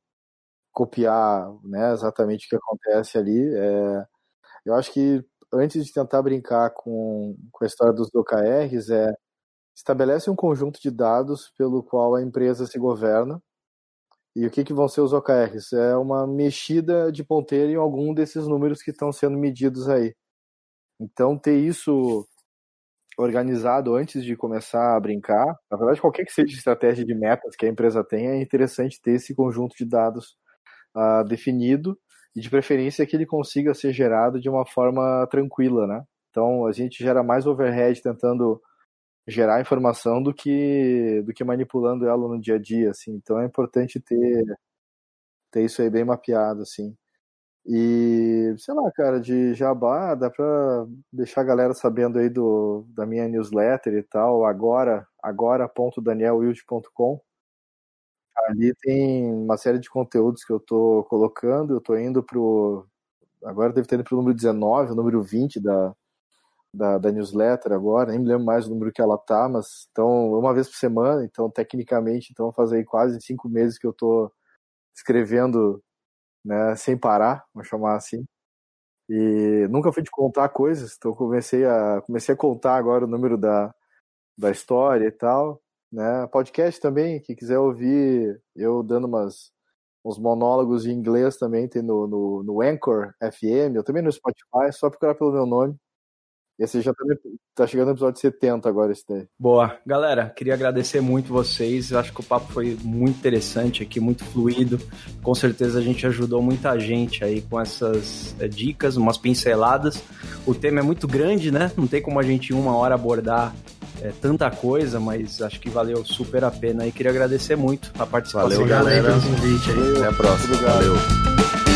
copiar né, exatamente o que acontece ali. É, eu acho que antes de tentar brincar com, com a história dos OKRs, é estabelece um conjunto de dados pelo qual a empresa se governa. E o que, que vão ser os OKRs? É uma mexida de ponteiro em algum desses números que estão sendo medidos aí. Então, ter isso organizado antes de começar a brincar, na verdade, qualquer que seja a estratégia de metas que a empresa tenha, é interessante ter esse conjunto de dados uh, definido e de preferência que ele consiga ser gerado de uma forma tranquila, né? Então a gente gera mais overhead tentando gerar informação do que do que manipulando ela no dia a dia, assim. Então é importante ter ter isso aí bem mapeado, assim. E, sei lá, cara, de jabá, dá pra deixar a galera sabendo aí do, da minha newsletter e tal, agora, agora.danielwild.com. Ali tem uma série de conteúdos que eu tô colocando, eu tô indo pro. Agora deve ter ido pro número 19, o número 20 da, da, da, newsletter agora, nem me lembro mais o número que ela tá, mas então, uma vez por semana, então tecnicamente, então fazer quase cinco meses que eu tô escrevendo né, sem parar, vamos chamar assim. E nunca fui de contar coisas, então comecei a, comecei a contar agora o número da, da história e tal. Né? Podcast também, quem quiser ouvir eu dando umas, uns monólogos em inglês também, tem no, no, no Anchor FM, eu também no Spotify, é só procurar pelo meu nome. Esse já tá, tá, chegando no episódio 70 agora, esse daí. Boa. Galera, queria agradecer muito vocês. Eu acho que o papo foi muito interessante aqui, muito fluido. Com certeza a gente ajudou muita gente aí com essas é, dicas, umas pinceladas. O tema é muito grande, né? Não tem como a gente em uma hora abordar é, tanta coisa, mas acho que valeu super a pena e queria agradecer muito a participação. Valeu, galera. Pelo convite aí. Até a próxima. Valeu.